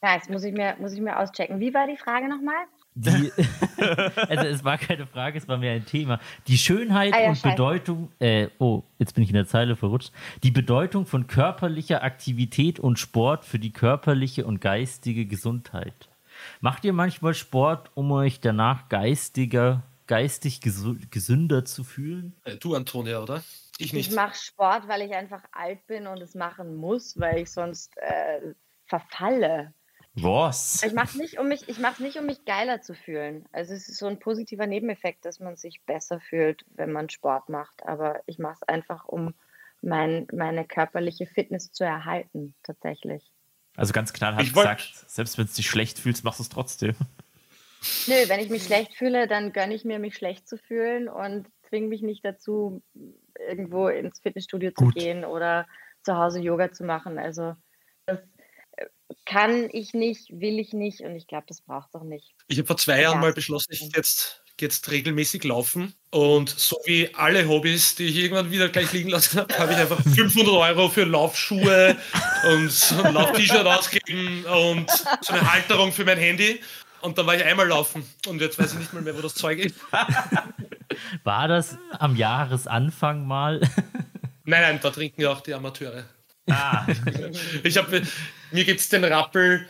Nice, muss ich, mir, muss ich mir auschecken. Wie war die Frage nochmal? Die, also es war keine Frage, es war mehr ein Thema. Die Schönheit Ah ja, und scheiße. Bedeutung, äh, oh, jetzt bin ich in der Zeile verrutscht. Die Bedeutung von körperlicher Aktivität und Sport für die körperliche und geistige Gesundheit. Macht ihr manchmal Sport, um euch danach geistiger, geistig gesünder zu fühlen? Äh, Du, Antonia, oder? Ich Ich nicht. mache Sport, weil ich einfach alt bin und es machen muss, weil ich sonst äh, verfalle. Was? Ich mache es nicht, um mich, ich mach's nicht, um mich geiler zu fühlen. Also es ist so ein positiver Nebeneffekt, dass man sich besser fühlt, wenn man Sport macht. Aber ich mache es einfach, um mein, meine körperliche Fitness zu erhalten, tatsächlich. Also ganz knallhart Ich gesagt, selbst wenn du dich schlecht fühlst, machst du es trotzdem. Nö, wenn ich mich schlecht fühle, dann gönne ich mir, mich schlecht zu fühlen und zwinge mich nicht dazu, irgendwo ins Fitnessstudio zu Gut. gehen oder zu Hause Yoga zu machen. Also das äh, kann ich nicht, will ich nicht und ich glaube, das braucht es auch nicht. Ich habe vor zwei Jahren Ja. mal beschlossen, ich jetzt, jetzt regelmäßig laufen. Und so wie alle Hobbys, die ich irgendwann wieder gleich liegen lassen habe, habe ich einfach 500 Euro für Laufschuhe und so ein Lauf-T-Shirt ausgegeben und so eine Halterung für mein Handy. Und dann war ich einmal laufen. Und jetzt weiß ich nicht mal mehr, wo das Zeug ist. War das am Jahresanfang mal? Nein, nein, da trinken ja auch die Amateure. Ah, Ich habe, mir gibt es den Rappel,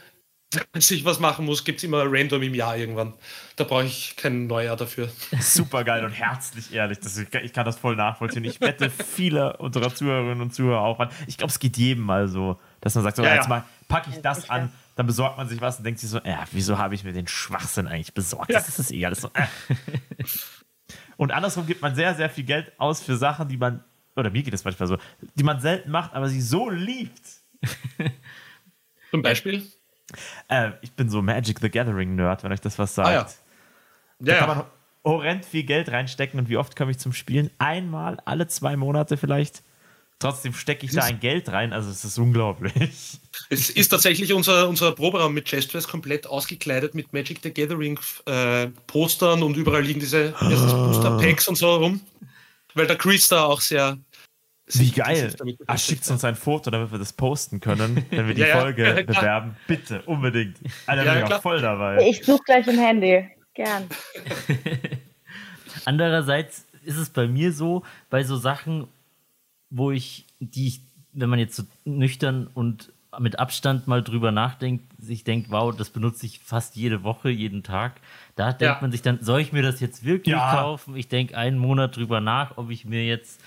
dass ich was machen muss, gibt es immer random im Jahr irgendwann. Da brauche ich kein Neujahr dafür. super geil und herzlich ehrlich. Das, ich kann das voll nachvollziehen. Ich wette viele unserer Zuhörerinnen und Zuhörer auch an. Ich glaube, es geht jedem mal so, dass man sagt, so, Ja, jetzt ja. mal packe ich das an, dann besorgt man sich was und denkt sich so, ja, wieso habe ich mir den Schwachsinn eigentlich besorgt? Ja. Das ist eh alles so. Äh. Und andersrum gibt man sehr, sehr viel Geld aus für Sachen, die man oder mir geht es manchmal so, die man selten macht, aber sie so liebt. Zum Beispiel? Äh, ich bin so Magic the Gathering Nerd, wenn euch das was sagt. Ah, ja. Da Ja, kann man horrend viel Geld reinstecken und wie oft komme ich zum Spielen? Einmal, alle zwei Monate vielleicht. Trotzdem stecke ich da ein Geld rein, also es ist unglaublich. Es ist tatsächlich unser, unser Proberaum mit Chestwares komplett ausgekleidet mit Magic the Gathering äh, Postern und überall liegen diese erstens Booster Packs und so rum. Weil der Chris da auch sehr. Wie geil. damit Ah, schickt uns ein Foto, damit wir das posten können, wenn wir die Ja. Folge Ja, bewerben. Bitte, unbedingt. Alter, Ja, bin ich auch voll dabei. Ich suche gleich im Handy. Gern. Andererseits ist es bei mir so, bei so Sachen, wo ich, die ich, wenn man jetzt so nüchtern und mit Abstand mal drüber nachdenkt, sich denkt, wow, das benutze ich fast jede Woche, jeden Tag. Da denkt Ja. man sich dann, soll ich mir das jetzt wirklich Ja. kaufen? Ich denke einen Monat drüber nach, ob ich mir jetzt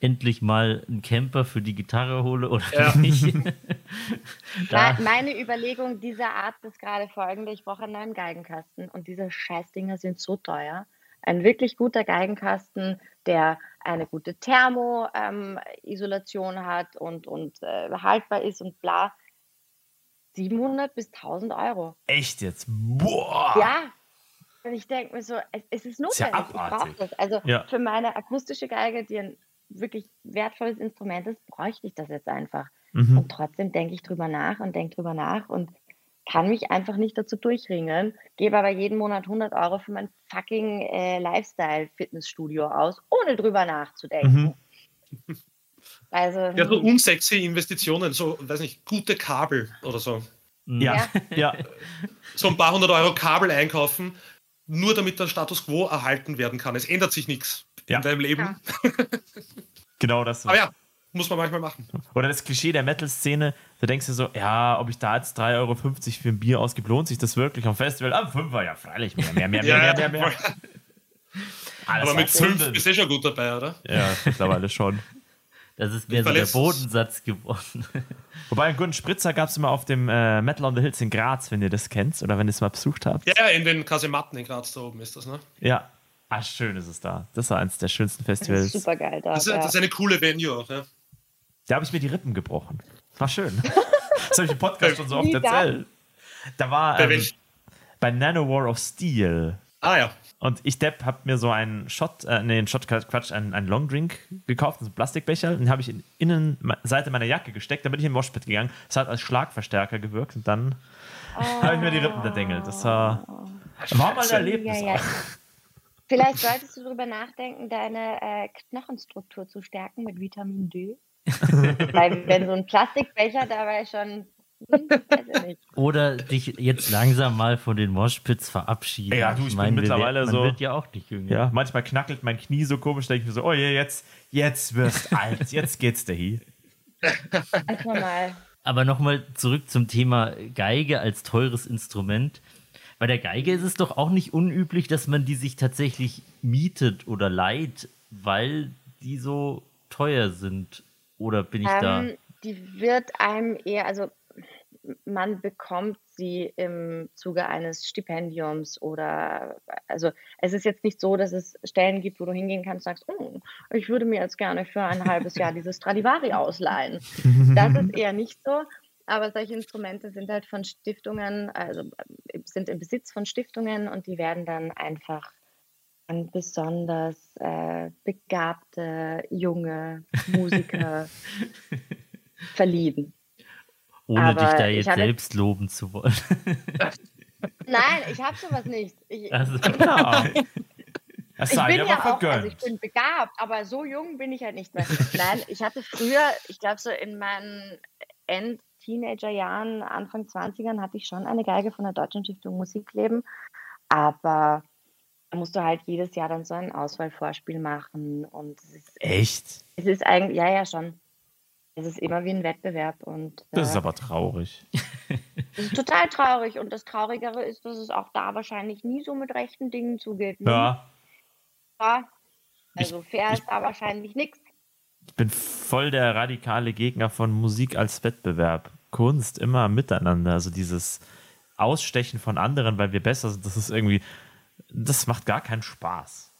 endlich mal einen Camper für die Gitarre hole oder Ja. nicht. Meine Überlegung dieser Art ist gerade folgende: Ich brauche einen neuen Geigenkasten und diese Scheißdinger sind so teuer. Ein wirklich guter Geigenkasten, der eine gute Thermo-Isolation hat und, und äh, haltbar ist und bla. 700 bis 1000 Euro. Echt jetzt? Boah! Ja. Und ich denke mir so, es, es ist Ist ja notwendig. ich brauche das. Also Ja. für meine akustische Geige, die ein wirklich wertvolles Instrument ist, bräuchte ich das jetzt einfach. Mhm. Und trotzdem denke ich drüber nach und denke drüber nach und kann mich einfach nicht dazu durchringen, gebe aber jeden Monat 100 Euro für mein fucking äh, Lifestyle-Fitnessstudio aus, ohne drüber nachzudenken. Also, Ja, so hm, unsexy Investitionen, so, weiß nicht, gute Kabel oder so. Ja, ja. So ein paar hundert Euro Kabel einkaufen, nur damit der Status quo erhalten werden kann. Es ändert sich nichts Ja. in deinem Leben. Ja. genau das. Aber ja, muss man manchmal machen. Oder das Klischee der Metal-Szene, da denkst du so, ja, ob ich da jetzt 3,50 Euro für ein Bier ausgebe, lohnt sich das wirklich am Festival? Am 5er, ja, freilich, mehr, mehr, mehr, mehr, mehr, mehr, mehr. Alles Aber mit auf fünf Stunden. bist du schon gut dabei, oder? Ja, mittlerweile schon. das ist mehr so der Bodensatz geworden. Wobei einen guten Spritzer gab es immer auf dem äh, Metal on the Hills in Graz, wenn ihr das kennt oder wenn ihr es mal besucht habt. Ja, in den Kasematten in Graz da oben ist das, ne? Ja. Ah, schön ist es da. Das war eins der schönsten das Festivals. ist super geil da. Das ist, ja. das ist eine coole Venue auch, ja. Da habe ich mir die Rippen gebrochen. Das war schön. Das habe ich im Podcast schon so oft erzählt. Da war Bei ähm, bei Nanowar of Steel. Ah ja. Und ich, Depp, habe mir so einen Shot, äh, nee, einen Shot, Quatsch, einen, einen Longdrink gekauft, so einen Plastikbecher, den habe ich in die Innenseite meiner Jacke gesteckt, dann bin ich in den Moshpit gegangen. Das hat als Schlagverstärker gewirkt und dann habe ich mir die Rippen verdengelt. Das war, war mal ein Erlebnis. Ja, ja. Vielleicht solltest du darüber nachdenken, deine äh, Knochenstruktur zu stärken mit Vitamin D. Weil wenn so ein Plastikbecher dabei schon, hm, ich. Oder dich jetzt langsam mal von den Moshpits verabschieden. Ja, du, ich bin meine, wir mittlerweile werden- so- Man wird ja auch nicht jünger. Ja, manchmal knackelt mein Knie so komisch, denke ich mir so, oh je, jetzt, jetzt wirst alt, jetzt geht's dir hier. Ganz normal. Aber nochmal zurück zum Thema Geige als teures Instrument. Bei der Geige ist es doch auch nicht unüblich, dass man die sich tatsächlich mietet oder leiht, weil die so teuer sind. Oder bin ich da? Ähm, die wird einem eher, also man bekommt sie im Zuge eines Stipendiums oder also es ist jetzt nicht so, dass es Stellen gibt, wo du hingehen kannst und sagst, oh, ich würde mir jetzt gerne für ein halbes Jahr dieses Stradivari ausleihen. Das ist eher nicht so. Aber solche Instrumente sind halt von Stiftungen, also äh, sind im Besitz von Stiftungen und die werden dann einfach an besonders äh, begabte junge Musiker verliehen. Ohne aber dich da jetzt hatte- selbst loben zu wollen. Nein, ich habe sowas nicht. Ich, Also, Ja. Das ich bin ja auch, also ich bin begabt, aber so jung bin ich halt nicht mehr. Nein, ich hatte früher, ich glaube so in meinen End-Teenager-Jahren, Anfang 20ern, hatte ich schon eine Geige von der Deutschen Stiftung Musikleben, aber da musst du halt jedes Jahr dann so ein Auswahlvorspiel machen und es ist, Echt? es ist eigentlich, ja, ja, schon. Es ist immer wie ein Wettbewerb und Das äh, ist aber traurig. das ist total traurig und das Traurigere ist, dass es auch da wahrscheinlich nie so mit rechten Dingen zugeht. ne? Ja, Ja. Also fair ich- ist da wahrscheinlich nichts. ich bin voll der radikale Gegner von Musik als Wettbewerb. Kunst immer miteinander. Also dieses Ausstechen von anderen, weil wir besser sind, das ist irgendwie, das macht gar keinen Spaß.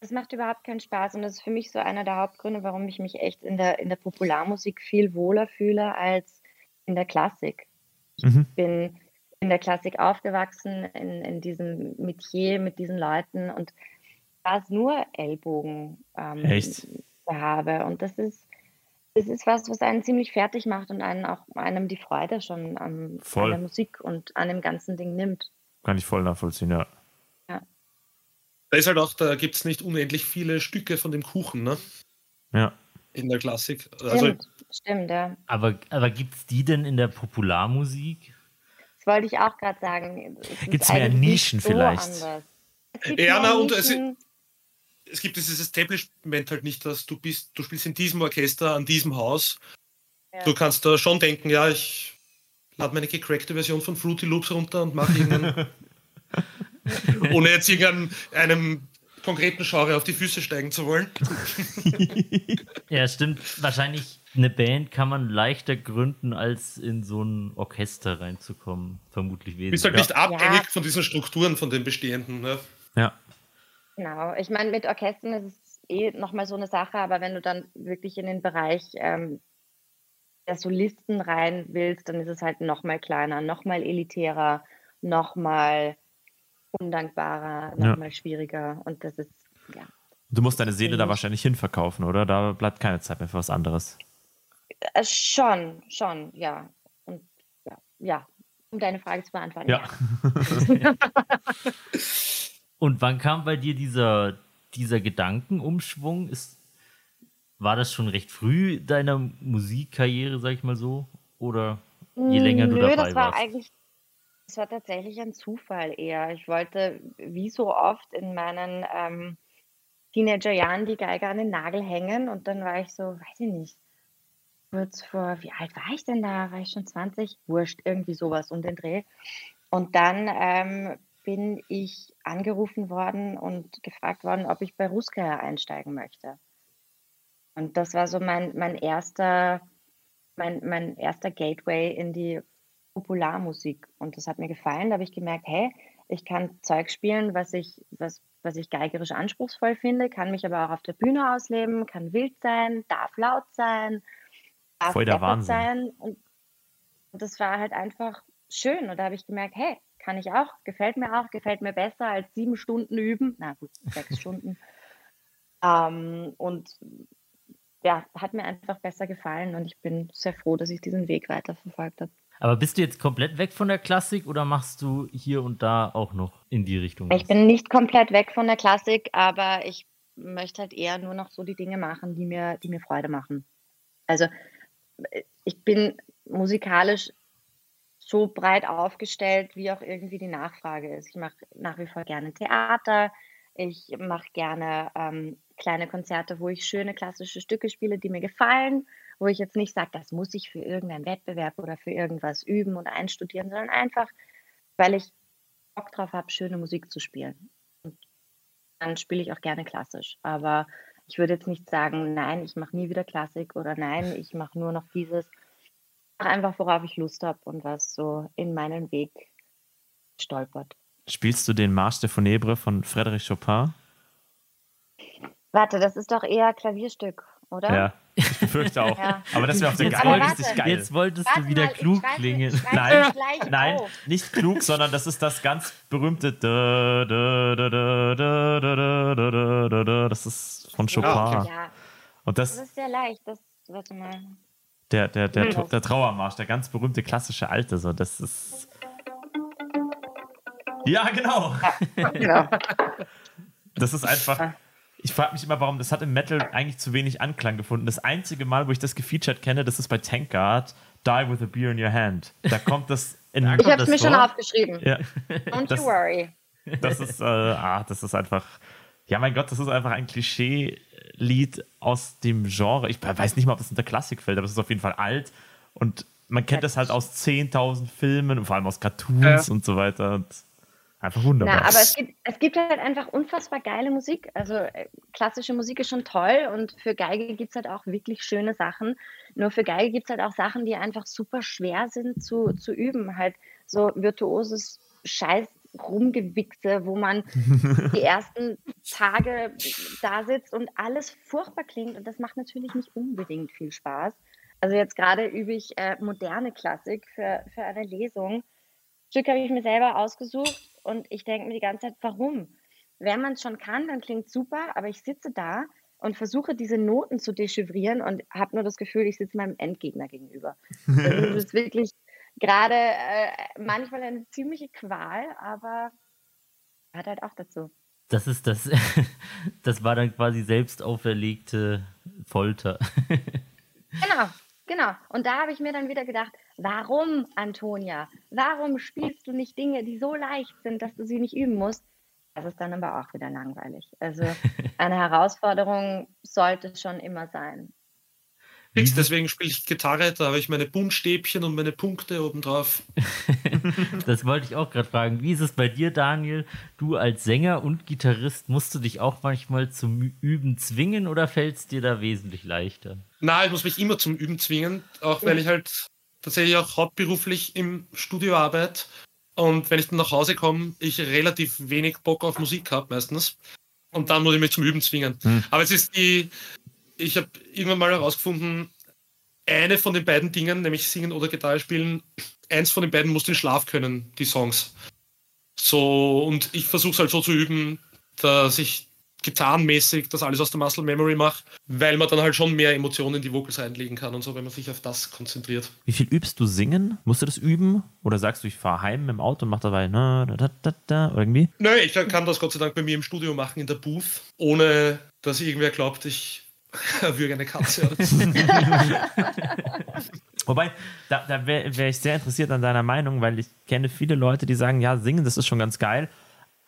Das macht überhaupt keinen Spaß und das ist für mich so einer der Hauptgründe, warum ich mich echt in der, in der Popularmusik viel wohler fühle als in der Klassik. Mhm. Ich bin in der Klassik aufgewachsen, in, in diesem Metier mit diesen Leuten und da ist nur Ellbogen ähm, Echt? habe und das ist das ist was, was einen ziemlich fertig macht und einen auch einem die Freude schon Voll. an der Musik und an dem ganzen Ding nimmt. Kann ich voll nachvollziehen, ja. Da ist halt auch, da gibt es nicht unendlich viele Stücke von dem Kuchen, ne? Ja. In der Klassik. Also, Stimmt, stimmt, ja. Aber, aber gibt es die denn in der Popularmusik? Das wollte ich auch gerade sagen. Es ist Gibt's mehr Nischen so vielleicht? anders. Es gibt Ja, mehr na, und es- Nischen. Es gibt dieses Establishment halt nicht, dass du bist, du spielst in diesem Orchester, an diesem Haus. Ja. Du kannst da schon denken, ja, ich lade meine gecrackte Version von Fruity Loops runter und mache irgendeinen, ohne jetzt irgendeinem einem konkreten Genre auf die Füße steigen zu wollen. Ja, stimmt. Wahrscheinlich eine Band kann man leichter gründen, als in so ein Orchester reinzukommen. Vermutlich Du bist halt wesentlich. nicht abhängig Ja. von diesen Strukturen, von den bestehenden. Ne? Ja. Genau. Ich meine, mit Orchestern ist es eh nochmal so eine Sache, aber wenn du dann wirklich in den Bereich ähm, der Solisten rein willst, dann ist es halt nochmal kleiner, nochmal elitärer, nochmal undankbarer, Ja. nochmal schwieriger. Und das ist, ja. Du musst deine Seele da wahrscheinlich hinverkaufen, oder? Da bleibt keine Zeit mehr für was anderes. Äh, schon, schon, ja. Und ja, ja, um deine Frage zu beantworten. Ja. Und wann kam bei dir dieser, dieser Gedankenumschwung? Ist, war das schon recht früh deiner Musikkarriere, sag ich mal so? Oder je länger du Nö, dabei das war warst? eigentlich, das war tatsächlich ein Zufall eher. Ich wollte, wie so oft in meinen ähm, Teenagerjahren, die Geige an den Nagel hängen und dann war ich so, weiß ich nicht, kurz vor, wie alt war ich denn da? War ich schon 20? Wurscht, irgendwie sowas um den Dreh. Und dann ähm, bin ich angerufen worden und gefragt worden, ob ich bei Ruska einsteigen möchte. Und das war so mein, mein erster, mein, mein erster Gateway in die Popularmusik. Und das hat mir gefallen. Da habe ich gemerkt, hey, ich kann Zeug spielen, was ich, was, was ich geigerisch anspruchsvoll finde, kann mich aber auch auf der Bühne ausleben, kann wild sein, darf laut sein, darf Voll der Wahnsinn. sein. Und das war halt einfach schön. Und da habe ich gemerkt, hey, kann ich auch, gefällt mir auch, gefällt mir besser als sieben Stunden üben. Na gut, sechs Stunden. Ähm, und ja, hat mir einfach besser gefallen und ich bin sehr froh, dass ich diesen Weg weiterverfolgt habe. Aber bist du jetzt komplett weg von der Klassik oder machst du hier und da auch noch in die Richtung? Ich bin nicht komplett weg von der Klassik, aber ich möchte halt eher nur noch so die Dinge machen, die mir, die mir Freude machen. Also äh, ich bin musikalisch so breit aufgestellt, wie auch irgendwie die Nachfrage ist. Ich mache nach wie vor gerne Theater. Ich mache gerne ähm, kleine Konzerte, wo ich schöne klassische Stücke spiele, die mir gefallen, wo ich jetzt nicht sage, das muss ich für irgendeinen Wettbewerb oder für irgendwas üben und einstudieren, sondern einfach, weil ich Bock drauf habe, schöne Musik zu spielen. Und dann spiele ich auch gerne klassisch. Aber ich würde jetzt nicht sagen, nein, ich mache nie wieder Klassik oder nein, ich mache nur noch dieses einfach, worauf ich Lust habe und was so in meinen Weg stolpert. Spielst du den Marsch der Funèbre von Frédéric Chopin? Warte, das ist doch eher Klavierstück, oder? Ja, ich befürchte auch. Ja. Aber das wäre auch der Geige richtig geil. Jetzt wolltest warte du wieder mal, klug klingen. Nein, nein nicht klug, sondern das ist das ganz berühmte. Das ist von Chopin. Ja, okay. ja. Und das, das ist sehr leicht. Das, warte mal der, der, der, Hm. der Trauermarsch, der ganz berühmte klassische Alte, so, das ist. Ja, genau. Genau. Das ist einfach. Ich frage mich immer, warum das hat im Metal eigentlich zu wenig Anklang gefunden. Das einzige Mal, wo ich das gefeatured kenne, das ist bei Tankard, Die with a Beer in Your Hand. Da kommt das in. Ich habe es mir schon aufgeschrieben. ja, Don't das- you worry. das ist, äh, ah, das ist einfach. Ja, mein Gott, das ist einfach ein Klischee-Lied aus dem Genre. Ich weiß nicht mal, ob das in der Klassik fällt, aber es ist auf jeden Fall alt. Und man kennt das halt aus 10.000 Filmen und vor allem aus Cartoons Ja. und so weiter. Und einfach wunderbar. Na, aber es gibt, es gibt halt einfach unfassbar geile Musik. Also äh, klassische Musik ist schon toll und für Geige gibt es halt auch wirklich schöne Sachen. Nur für Geige gibt es halt auch Sachen, die einfach super schwer sind zu, zu üben. Halt so virtuoses Scheiß Rumgewichse, wo man die ersten Tage da sitzt und alles furchtbar klingt. Und das macht natürlich nicht unbedingt viel Spaß. Also jetzt gerade übe ich äh, moderne Klassik für, für eine Lesung. Stück habe ich mir selber ausgesucht und ich denke mir die ganze Zeit, warum? Wenn man es schon kann, dann klingt es super, aber ich sitze da und versuche diese Noten zu dechiffrieren und habe nur das Gefühl, ich sitze meinem Endgegner gegenüber. Also das ist wirklich gerade äh, manchmal eine ziemliche Qual, aber hat halt auch dazu. Das ist das, das war dann quasi selbst auferlegte Folter. genau, genau. Und da habe ich mir dann wieder gedacht, warum, Antonia? Warum spielst du nicht Dinge, die so leicht sind, dass du sie nicht üben musst? Das ist dann aber auch wieder langweilig. Also eine Herausforderung sollte es schon immer sein. Fix, deswegen spiele ich Gitarre, da habe ich meine Buntstäbchen und meine Punkte oben drauf. das wollte ich auch gerade fragen. Wie ist es bei dir, Daniel? Du als Sänger und Gitarrist, musst du dich auch manchmal zum Üben zwingen oder fällt es dir da wesentlich leichter? Na, ich muss mich immer zum Üben zwingen, auch weil ich halt tatsächlich auch hauptberuflich im Studio arbeite und wenn ich dann nach Hause komme, ich relativ wenig Bock auf Musik habe meistens. Und dann muss ich mich zum Üben zwingen. Hm. Aber es ist die, ich habe irgendwann mal herausgefunden, eine von den beiden Dingen, nämlich singen oder Gitarre spielen, eins von den beiden muss den Schlaf können, die Songs. So, und ich versuche es halt so zu üben, dass ich gitarrenmäßig das alles aus der Muscle Memory mache, weil man dann halt schon mehr Emotionen in die Vocals reinlegen kann und so, wenn man sich auf das konzentriert. Wie viel übst du singen? Musst du das üben? Oder sagst du, ich fahre heim im Auto und mach dabei na, da, da, da, irgendwie? Nö, ich kann das Gott sei Dank bei mir im Studio machen, in der Booth, ohne dass irgendwer glaubt, ich würge eine Katze. Wobei, da, da wäre wär ich sehr interessiert an deiner Meinung, weil ich kenne viele Leute, die sagen, ja, singen, das ist schon ganz geil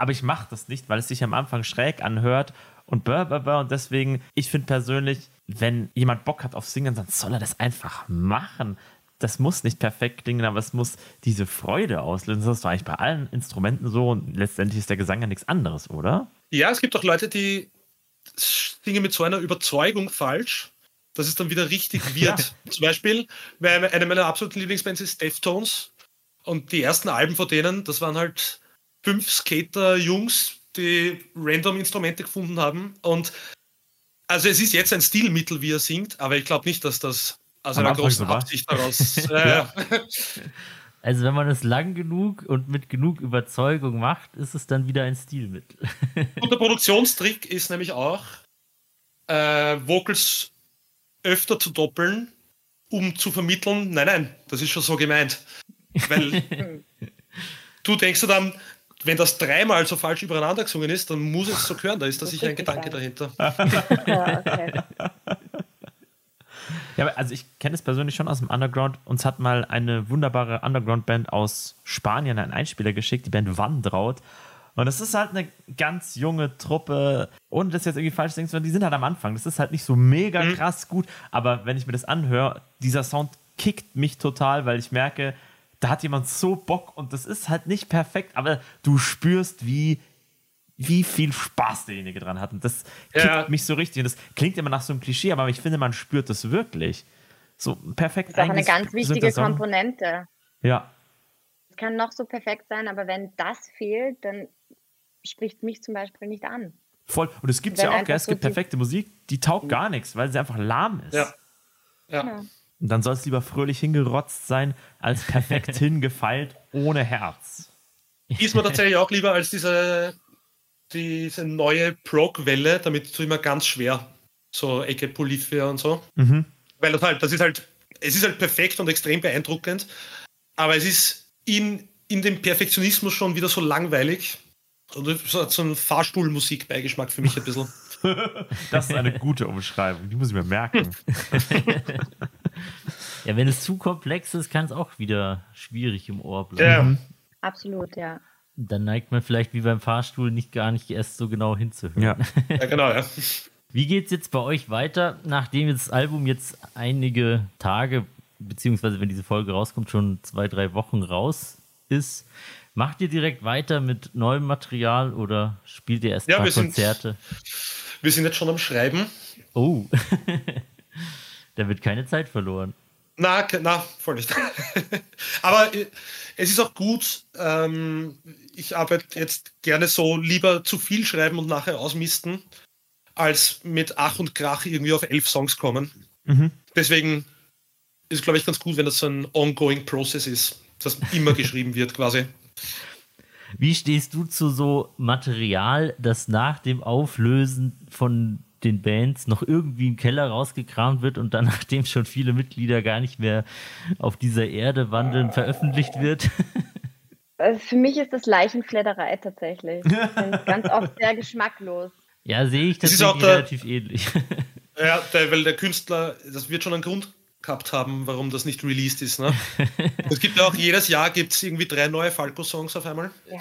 aber ich mache das nicht, weil es sich am Anfang schräg anhört und blah, blah, blah. Und deswegen, ich finde persönlich, wenn jemand Bock hat auf Singen, dann soll er das einfach machen. Das muss nicht perfekt klingen, aber es muss diese Freude auslösen. Das ist doch eigentlich bei allen Instrumenten so und letztendlich ist der Gesang ja nichts anderes, oder? Ja, es gibt auch Leute, die singen mit so einer Überzeugung falsch, dass es dann wieder richtig wird. Ja. Zum Beispiel, weil eine meiner absoluten Lieblingsbands ist Deftones und die ersten Alben von denen, das waren halt fünf Skater-Jungs, die random Instrumente gefunden haben. Und also es ist jetzt ein Stilmittel, wie er singt, aber ich glaube nicht, dass das also eine große Absicht daraus. äh, Also wenn man es lang genug und mit genug Überzeugung macht, ist es dann wieder ein Stilmittel. und der Produktionstrick ist nämlich auch, äh, Vocals öfter zu doppeln, um zu vermitteln, nein, nein, das ist schon so gemeint. Weil du denkst du dann, wenn das dreimal so falsch übereinander gesungen ist, dann muss es so hören, da ist da sicher ein Gedanke dahinter. ja, okay. Ja, also ich kenne es persönlich schon aus dem Underground. Uns hat mal eine wunderbare Underground-Band aus Spanien einen Einspieler geschickt, die Band Wandraut. Und das ist halt eine ganz junge Truppe, ohne das jetzt irgendwie falsch denkst, die sind halt am Anfang. Das ist halt nicht so mega mhm. krass gut, aber wenn ich mir das anhöre, dieser Sound kickt mich total, weil ich merke, da hat jemand so Bock und das ist halt nicht perfekt, aber du spürst, wie, wie viel Spaß derjenige dran hat. Und das kickt ja. mich so richtig. Und das klingt immer nach so einem Klischee, aber ich finde, man spürt das wirklich. So perfekt. Das ist auch eine ganz wichtige Komponente. Ja. Es kann noch so perfekt sein, aber wenn das fehlt, dann spricht mich zum Beispiel nicht an. Voll. Und es gibt ja auch, es gibt perfekte Musik, die taugt gar nichts, weil sie einfach lahm ist. Ja. Ja. Genau. Und dann soll es lieber fröhlich hingerotzt sein, als perfekt hingefeilt ohne Herz. Ist mir tatsächlich auch lieber als diese, diese neue Prog-Welle, damit ist immer ganz schwer. So Ecke Polyphia und so. Mhm. Weil das halt, das ist halt, es ist halt perfekt und extrem beeindruckend, aber es ist in, in dem Perfektionismus schon wieder so langweilig. Und so hat so ein Fahrstuhlmusik-Beigeschmack für mich ein bisschen. das ist eine gute Umschreibung, die muss ich mir merken. Ja, wenn es zu komplex ist, kann es auch wieder schwierig im Ohr bleiben. Ja. Absolut, ja. Dann neigt man vielleicht wie beim Fahrstuhl nicht gar nicht erst so genau hinzuhören. Ja, ja genau, ja. Wie geht es jetzt bei euch weiter, nachdem das Album jetzt einige Tage, beziehungsweise wenn diese Folge rauskommt, schon zwei, drei Wochen raus ist? Macht ihr direkt weiter mit neuem Material oder spielt ihr erst ja, paar wir Konzerte? wir sind jetzt schon am Schreiben. Oh, da wird keine Zeit verloren. Na, na, voll nicht. Aber äh, es ist auch gut. Ähm, ich arbeite jetzt gerne so lieber zu viel schreiben und nachher ausmisten, als mit Ach und Krach irgendwie auf elf Songs kommen. Mhm. Deswegen ist, glaube ich, ganz gut, wenn das so ein ongoing Process ist, das immer geschrieben wird quasi. Wie stehst du zu so Material, das nach dem Auflösen von den Bands noch irgendwie im Keller rausgekramt wird und dann, nachdem schon viele Mitglieder gar nicht mehr auf dieser Erde wandeln, veröffentlicht wird? Also für mich ist das Leichenfledderei tatsächlich. Ganz oft sehr geschmacklos. Ja, sehe ich Das ist tatsächlich auch der- relativ ähnlich. Ja, der, weil der Künstler, das wird schon einen Grund gehabt haben, warum das nicht released ist. Ne? es gibt ja auch jedes Jahr gibt es irgendwie drei neue Falco-Songs auf einmal. Ja,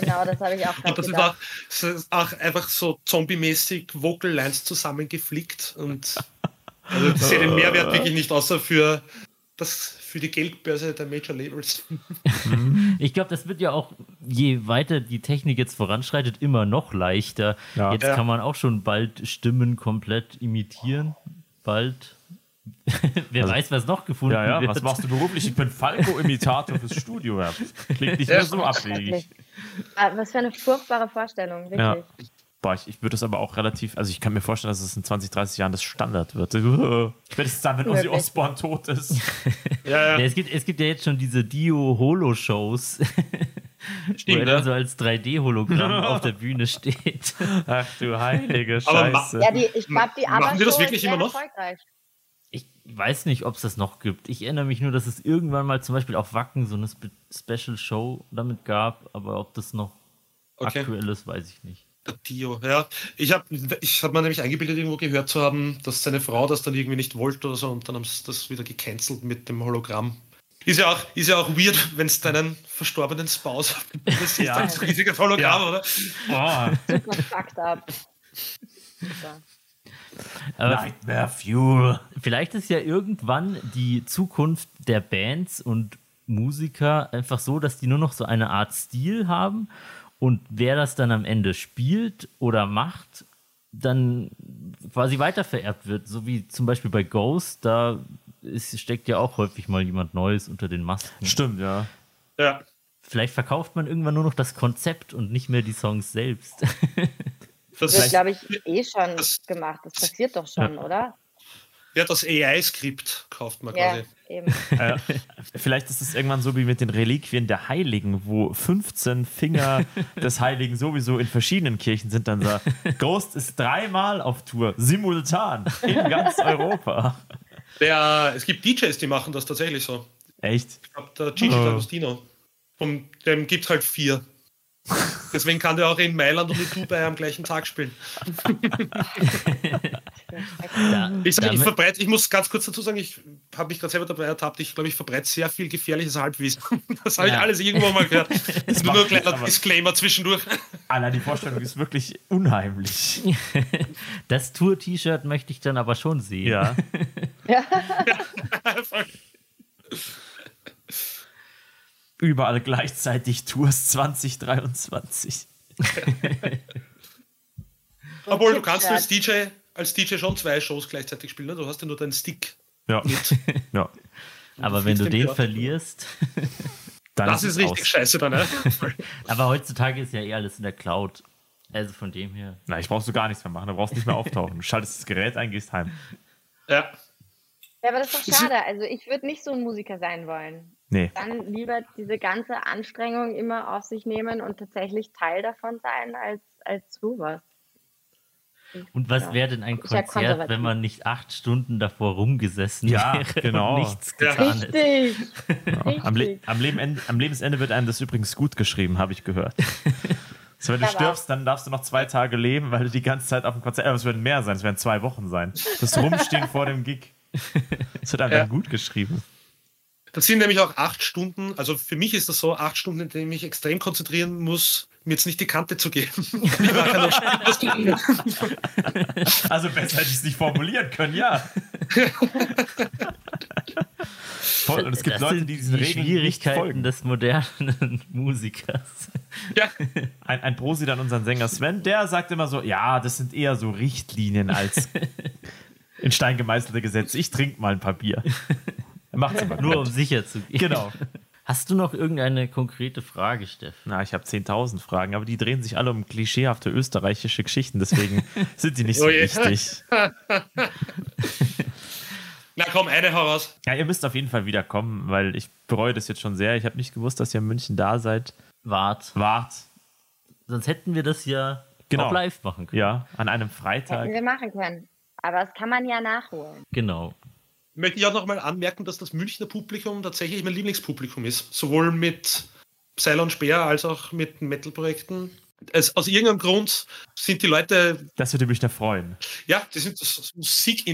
genau, das habe ich auch Und das ist auch, gedacht. das ist auch einfach so zombie-mäßig Vocal Lines zusammengeflickt. Und also ich sehe den Mehrwert wirklich nicht, außer für, das, für die Geldbörse der Major Labels. Ich glaube, das wird ja auch, je weiter die Technik jetzt voranschreitet, immer noch leichter. Ja. Jetzt Ja. kann man auch schon bald Stimmen komplett imitieren. Bald. Wer weiß, was noch gefunden Ja, ja, wird. was machst du beruflich? Ich bin Falco-Imitator fürs Studio. Ja. Klingt nicht Ja. mehr so abwegig. Ah, Was für eine furchtbare Vorstellung, Ja. wirklich. Boah, ich, ich würde das aber auch relativ, also ich kann mir vorstellen, dass es in 20, 30 Jahren das Standard wird. Spätestens dann, wenn Ozzy. Osbourne tot ist. Ja, Ja, es, gibt, es gibt ja jetzt schon diese Dio-Holo-Shows, wo er Stimmt, dann ne? so als 3D-Hologramm auf der Bühne steht. Ach du heilige Aber ma- Scheiße. Ja, die, ich glaube, die Machen aber wir das wirklich immer noch? Erfolgreich. Ich weiß nicht, ob es das noch gibt. Ich erinnere mich nur, dass es irgendwann mal zum Beispiel auf Wacken so eine Spe Special-Show damit gab, aber ob das noch Okay. aktuell ist, weiß ich nicht. Der Dio, ja. Ich habe ich hab mir nämlich eingebildet, irgendwo gehört zu haben, dass seine Frau das dann irgendwie nicht wollte oder so und dann haben sie das wieder gecancelt mit dem Hologramm. Ist ja auch, ist ja auch weird, wenn es deinen verstorbenen Spouse das ist Ja. ein riesiges Hologramm, Ja. oder? Oh, Super fucked up. Super. Aber Nightmare Fuel. vielleicht ist ja irgendwann die Zukunft der Bands und Musiker einfach so, dass die nur noch so eine Art Stil haben und wer das dann am Ende spielt oder macht, dann quasi weitervererbt wird. So wie zum Beispiel bei Ghost, da ist, steckt ja auch häufig mal jemand Neues unter den Masken. Stimmt, ja. Ja. Vielleicht verkauft man irgendwann nur noch das Konzept und nicht mehr die Songs selbst. Das, Das wird, glaube ich, eh schon das- gemacht. Das passiert doch schon, oder? ja, das AI-Skript kauft man Ja, quasi. eben. Äh, vielleicht ist es irgendwann so wie mit den Reliquien der Heiligen, wo 15 Finger des Heiligen sowieso in verschiedenen Kirchen sind. Dann so, Ghost ist dreimal auf Tour, simultan, in ganz Europa. Der, es gibt DJs, die machen das tatsächlich so. Echt? Ich glaube, der Gigi Oh. D'Agostino. Von dem gibt es halt vier. Deswegen kann der auch in Mailand und in Dubai am gleichen Tag spielen. Ich, sag, ich, verbreite, ich muss ganz kurz dazu sagen, ich habe mich gerade selber dabei ertappt. Ich glaube, ich verbreite sehr viel gefährliches Halbwissen. Das habe ich Ja. alles irgendwo mal gehört. Das ist nur ein kleiner aber- Disclaimer zwischendurch. Allein die Vorstellung ist wirklich unheimlich. das Tour-T-Shirt möchte ich dann aber schon sehen. Ja. Überall gleichzeitig Tours 2023. Obwohl du kannst als DJ, als DJ schon zwei Shows gleichzeitig spielen. Ne? Du hast ja nur deinen Stick. Ja. ja. Aber wenn du den Theater. verlierst. Dann Das ist richtig aus. scheiße dann, ne? Aber heutzutage ist ja eh alles in der Cloud. Also von dem her. Na, ich brauchst du gar nichts mehr machen. Du brauchst nicht mehr auftauchen. Du schaltest das Gerät ein, gehst heim. ja. Ja, aber das ist doch schade. Also ich würde nicht so ein Musiker sein wollen. Nee. Dann lieber diese ganze Anstrengung immer auf sich nehmen und tatsächlich Teil davon sein, als, als sowas. Und was Ja. wäre denn ein ja Konzert, wenn man nicht acht Stunden davor rumgesessen Ja, wäre genau. und nichts Ja. getan hätte? Richtig. Am, Le Richtig. am, Lebensende, am Lebensende wird einem das übrigens gut geschrieben, habe ich gehört. So, wenn du Aber- stirbst, dann darfst du noch zwei Tage leben, weil du die ganze Zeit auf dem Konzert. Aber es werden mehr sein, es werden zwei Wochen sein. Das Rumstehen vor dem Gig. Das wird einem Ja. dann gut geschrieben. Das sind nämlich auch acht Stunden, also für mich ist das so, acht Stunden, in denen ich mich extrem konzentrieren muss, mir jetzt nicht die Kante zu geben. Also besser hätte ich es nicht formulieren können, ja. Voll, und es gibt das Leute, die diesen die Regeln nicht Schwierigkeiten folgen. des modernen Musikers. ja. Ein, ein Prosi an unseren Sänger Sven, der sagt immer so, ja, das sind eher so Richtlinien als in Stein gemeißelte Gesetze. Ich trinke mal ein paar Bier. Macht's aber Nur um sicher zu gehen. Genau. Hast du noch irgendeine konkrete Frage, Steff? Na, ich habe 10.000 Fragen, aber die drehen sich alle um klischeehafte österreichische Geschichten, deswegen sind die nicht so Oh wichtig. Na komm, eine heraus. Ja, ihr müsst auf jeden Fall wieder kommen, weil ich bereue das jetzt schon sehr. Ich habe nicht gewusst, dass ihr in München da seid. Wart. Wart. Sonst hätten wir das ja Genau. auch live machen können. Ja, an einem Hätten Freitag. wir machen können. Aber das kann man ja nachholen. Genau. Möchte ich auch noch mal anmerken, dass das Münchner Publikum tatsächlich mein Lieblingspublikum ist. Sowohl mit und Speer als auch mit Metal-Projekten. Es, aus irgendeinem Grund sind die Leute, Das würde mich da freuen. ja, die sind Musik,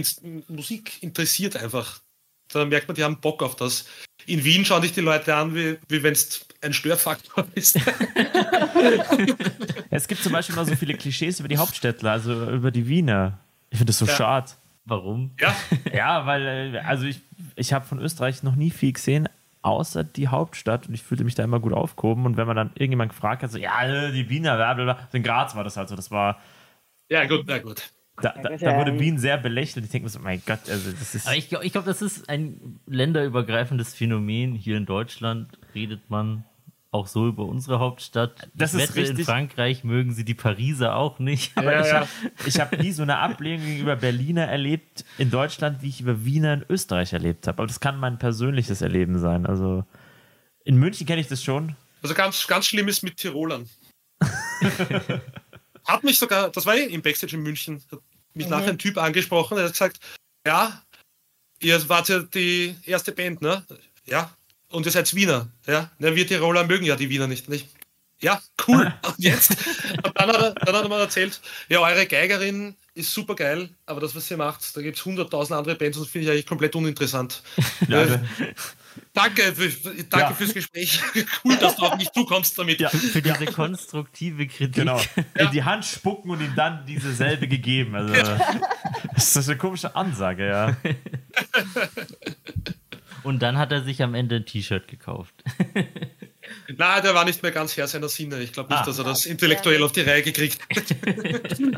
Musik interessiert einfach. Da merkt man, die haben Bock auf das. In Wien schauen dich die Leute an, wie, wie wenn es ein Störfaktor ist. Es gibt zum Beispiel immer so viele Klischees über die Hauptstädtler, also über die Wiener. Ich finde das so Ja. schade. Warum? ja, Ja, weil, äh, also ich, ich habe von Österreich noch nie viel gesehen, außer die Hauptstadt und ich fühlte mich da immer gut aufgehoben. Und wenn man dann irgendjemand gefragt hat, so, ja, äh, die Wiener, bla, bla, bla. in Graz war das halt so, das war, ja, gut, na gut. da, da, da wurde Wien sehr belächelt. Ich denke mir so, mein Gott, also das ist. Aber ich, ich glaube, das ist ein länderübergreifendes Phänomen. Hier in Deutschland redet man auch so über unsere Hauptstadt. Das ich ist wette, in richtig. Frankreich mögen sie die Pariser auch nicht. Aber Ja, ich ja. habe hab nie so eine Ablehnung gegenüber Berliner erlebt in Deutschland, wie ich über Wiener in Österreich erlebt habe. Aber das kann mein persönliches Erleben sein. Also in München kenne ich das schon. Also ganz, ganz schlimm ist mit Tirolern. hat mich sogar, das war eh im Backstage in München, hat mich nachher ein Typ angesprochen, der hat gesagt, ja, ihr wart ja die erste Band, ne? Ja. Und ihr seid Wiener, ja? Na, wir Tiroler mögen ja die Wiener nicht. nicht? Ja, cool. Und jetzt? Und dann hat, er, dann hat er mir erzählt, ja, eure Geigerin ist super geil, aber das, was ihr macht, da gibt es hunderttausend andere Bands und das finde ich eigentlich komplett uninteressant. Ja, Äh, danke für, danke Ja. fürs Gespräch. cool, dass du auf mich zukommst damit. Ja. Für diese konstruktive Kritik. Genau. In die Hand spucken und ihm dann diese selbe gegeben. Also, Das ist eine komische Ansage, ja. Und dann hat er sich am Ende ein T-Shirt gekauft. Na, der war nicht mehr ganz Herr seiner Sinne. Ich glaube nicht, Ah. dass er das intellektuell auf die Reihe gekriegt hat.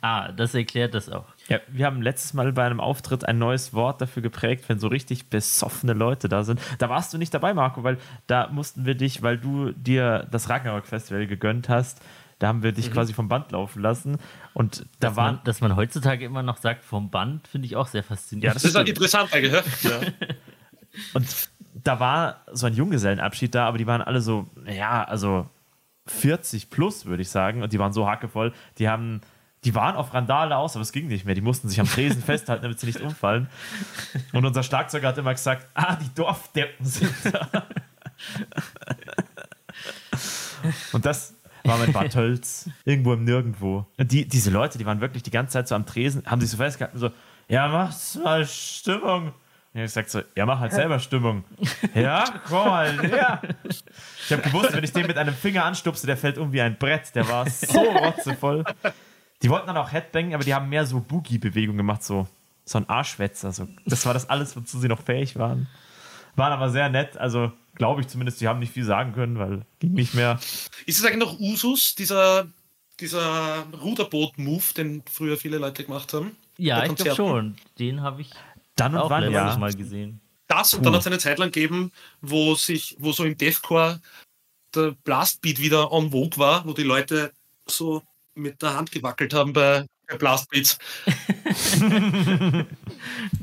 Ah, das erklärt das auch. ja. Wir haben letztes Mal bei einem Auftritt ein neues Wort dafür geprägt, wenn so richtig besoffene Leute da sind. Da warst du nicht dabei, Marco, weil da mussten wir dich, weil du dir das Ragnarok-Festival gegönnt hast, da haben wir dich quasi vom Band laufen lassen. Und da Dass waren man, dass man heutzutage immer noch sagt, vom Band, finde ich auch sehr faszinierend. Ja, das Das ist stimmt. interessant eigentlich. Ja? Und da war so ein Junggesellenabschied da, aber die waren alle so, ja, also 40 plus, würde ich sagen. Und die waren so hackevoll. Die haben, die waren auf Randale aus, aber es ging nicht mehr. Die mussten sich am Tresen festhalten, damit sie nicht umfallen. Und unser Schlagzeuger hat immer gesagt, ah, die Dorfdeppen sind da. Und das war mit Bad Tölz, irgendwo im Nirgendwo. Und die, diese Leute, die waren wirklich die ganze Zeit so am Tresen, haben sich so festgehalten, so, ja, mach's mal Stimmung. Und ich sag so, ja, mach halt selber Stimmung. Ja, komm mal her. Ich habe gewusst, wenn ich den mit einem Finger anstupse, der fällt um wie ein Brett. Der war so rotzevoll. Die wollten dann auch Headbangen, aber die haben mehr so Boogie-Bewegungen gemacht, so, so ein Arschwetzer. So. Das war das alles, wozu sie noch fähig waren. Waren aber sehr nett, also glaube ich zumindest, die haben nicht viel sagen können, weil ging nicht mehr. Ist es eigentlich noch Usus, dieser, dieser Ruderboot-Move, den früher viele Leute gemacht haben? Ja, ich glaube schon. Den habe ich Dann und auch wann, ja. Mal gesehen. Das und dann hat es eine Zeit lang gegeben, wo sich, wo so im Deathcore der Blastbeat wieder on vogue war, wo die Leute so mit der Hand gewackelt haben bei, bei Blastbeats.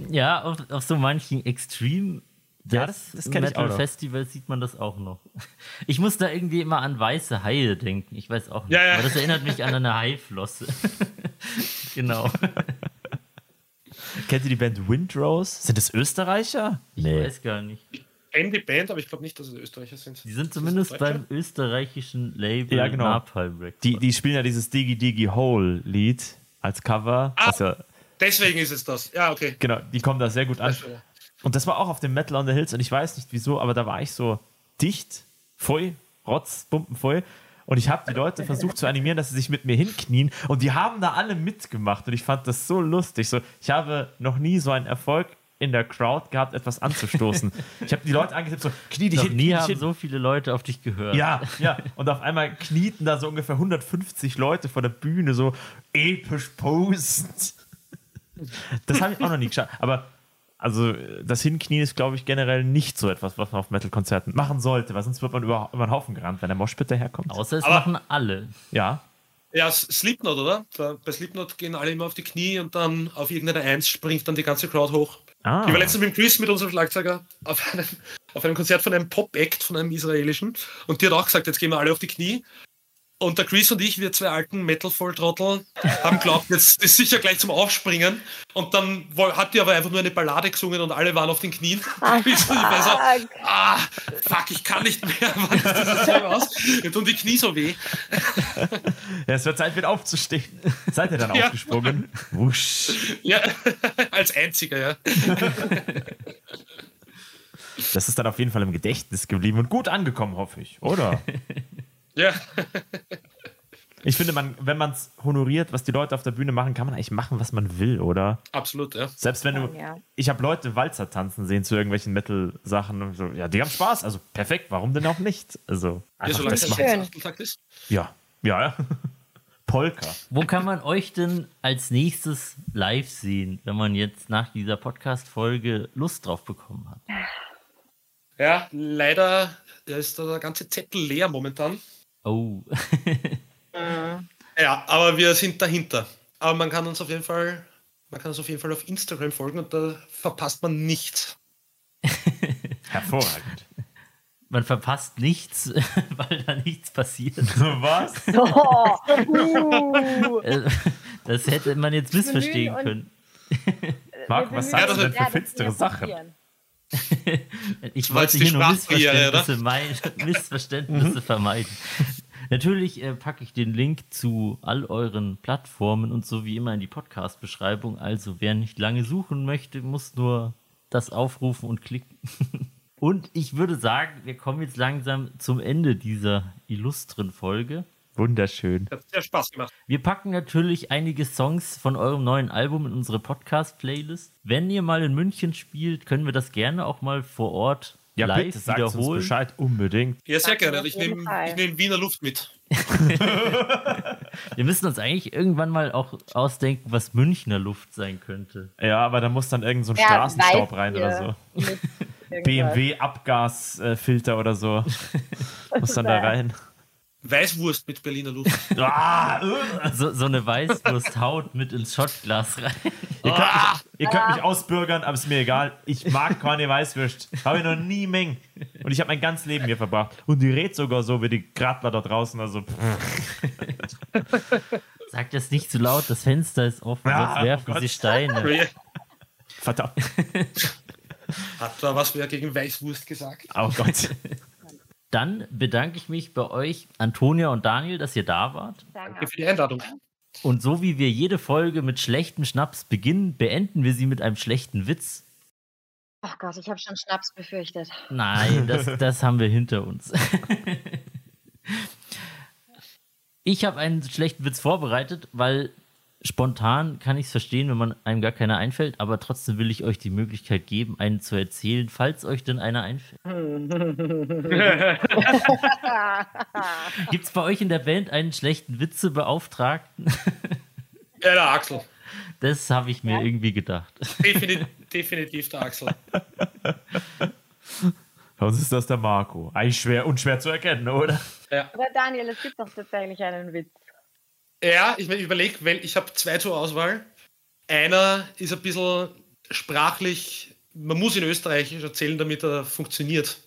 Ja, auf, auf so manchen Extreme Ja, das- das kenn ich auch. Festivals sieht man das auch noch. Ich muss da irgendwie immer an weiße Haie denken. Ich weiß auch nicht. Ja, ja. Aber das erinnert mich an eine Haiflosse. genau. Kennt ihr die Band Windrose? Sind das Österreicher? Ich weiß gar nicht. Ich kenne die Band, aber ich glaube nicht, dass es Österreicher sind. Die sind zumindest beim österreichischen Label Ja, genau. Napalm Records. Die, die spielen ja dieses Digi Digi Hole Lied als Cover. Ah. ja, Deswegen ist es das. Ja, okay. genau, die kommen da sehr gut an. Und das war auch auf dem Metal on the Hills und ich weiß nicht wieso, aber da war ich so dicht, voll, rotz, bumpenvoll. Und ich habe die Leute versucht zu animieren, dass sie sich mit mir hinknien. Und die haben da alle mitgemacht. Und ich fand das so lustig. So, ich habe noch nie so einen Erfolg in der Crowd gehabt, etwas anzustoßen. Ich habe die Leute angetippt, so, knie dich Noch hin, nie dich haben hin. so viele Leute auf dich gehört. Ja, ja. Und auf einmal knieten da so ungefähr 150 Leute vor der Bühne, so episch posend. Das habe ich auch noch nie geschafft. Aber Also das Hinknien ist, glaube ich, generell nicht so etwas, was man auf Metal-Konzerten machen sollte, weil sonst wird man über, über den Haufen gerannt, wenn der Moshpit daherkommt. Außer es Aber- machen alle. Ja. Ja, Slipknot, oder? Da- Bei Slipknot gehen alle immer auf die Knie und dann auf irgendeine Eins springt dann die ganze Crowd hoch. Ah. Ich war letztens mit dem Chris, mit unserem Schlagzeuger, auf einem, auf einem Konzert von einem Pop-Act, von einem israelischen. Und die hat auch gesagt, jetzt gehen wir alle auf die Knie. Und der Chris und ich, wir zwei alten Metal-Volltrottel, haben geglaubt, jetzt ist sicher gleich zum Aufspringen. Und dann hat die aber einfach nur eine Ballade gesungen und alle waren auf den Knien. Chris und ich war so, Fuck. ah, fuck, ich kann nicht mehr. Mir tun die Knie so weh. Ja, es wird Zeit, wieder aufzustehen. Seid ihr dann Ja. aufgesprungen? Wusch. Ja, als einziger, ja. Das ist dann auf jeden Fall im Gedächtnis geblieben und gut angekommen, hoffe ich, oder? Ja, Ich finde, man, wenn man es honoriert, was die Leute auf der Bühne machen, kann man eigentlich machen, was man will, oder? absolut, ja. Selbst wenn du. Ja. Ich habe Leute Walzer tanzen sehen zu irgendwelchen Metal-Sachen und so. Ja, die haben Spaß. Also perfekt, warum denn auch nicht? Also, Ja, einfach solange das. Schön. ist. Ja, ja, ja. Polka. Wo kann man euch denn als nächstes live sehen, wenn man jetzt nach dieser Podcast-Folge Lust drauf bekommen hat? Ja, leider ist da der ganze Zettel leer momentan. Oh, Ja, aber wir sind dahinter. Aber man kann uns auf jeden Fall, man kann uns auf jeden Fall auf Instagram folgen und da verpasst man nichts. Hervorragend. man verpasst nichts, weil da nichts passiert. Was? Oh, uh, Das hätte man jetzt missverstehen können. Marc, was sagst du denn für ja, das finstere Sachen? Ich wollte hier nur? Missverständnisse, mei- Missverständnisse vermeiden. Natürlich äh, packe ich den Link zu all euren Plattformen und so wie immer in die Podcast-Beschreibung. Also wer nicht lange suchen möchte, muss nur das aufrufen und klicken. Und ich würde sagen, wir kommen jetzt langsam zum Ende dieser illustren Folge. Wunderschön. Hat sehr Spaß gemacht. Wir packen natürlich einige Songs von eurem neuen Album in unsere Podcast-Playlist. Wenn ihr mal in München spielt, können wir das gerne auch mal vor Ort Ja, live bitte sagt uns wiederholen. Bescheid, unbedingt. Ja, sehr gerne. auf Ich nehme nehm Wiener Luft mit. Wir müssen uns eigentlich irgendwann mal auch ausdenken, was Münchner Luft sein könnte. Ja, aber da muss dann irgend so ein Ja, Straßenstaub rein oder so. BMW-Abgasfilter oder so. muss dann da rein. Weißwurst mit Berliner Luft. Ah, äh. So, so eine Weißwursthaut mit ins Schottglas rein. ihr, könnt mich, ihr könnt mich ausbürgern, aber ist mir egal. Ich mag keine Weißwürst. Habe ich noch nie Mengen. Und ich habe mein ganzes Leben hier verbracht. Und die redet sogar so wie die Gradler da draußen. Also. Sagt das nicht zu laut, das Fenster ist offen, Ja, sonst werfen oh sie Steine. verdammt. Hat da was wer gegen Weißwurst gesagt? Oh Gott. Dann bedanke ich mich bei euch, Antonia und Daniel, dass ihr da wart. Danke für die Einladung. Und so wie wir jede Folge mit schlechtem Schnaps beginnen, beenden wir sie mit einem schlechten Witz. Ach Gott, ich habe schon Schnaps befürchtet. Nein, das, das haben wir hinter uns. Ich habe einen schlechten Witz vorbereitet, weil spontan kann ich es verstehen, wenn man einem gar keiner einfällt, aber trotzdem will ich euch die Möglichkeit geben, einen zu erzählen, falls euch denn einer einfällt. Gibt es bei euch in der Band einen schlechten Witzebeauftragten? Ja, der Axel. Das habe ich mir irgendwie gedacht. Definitiv, definitiv der Axel. Sonst ist das der Marco. Eigentlich schwer, unschwer zu erkennen, oder? Aber Daniel, es gibt doch tatsächlich einen Witz. Ja, ich überlege, weil ich habe zwei zur Auswahl. Einer ist ein bisschen sprachlich, man muss in Österreichisch erzählen, damit er funktioniert.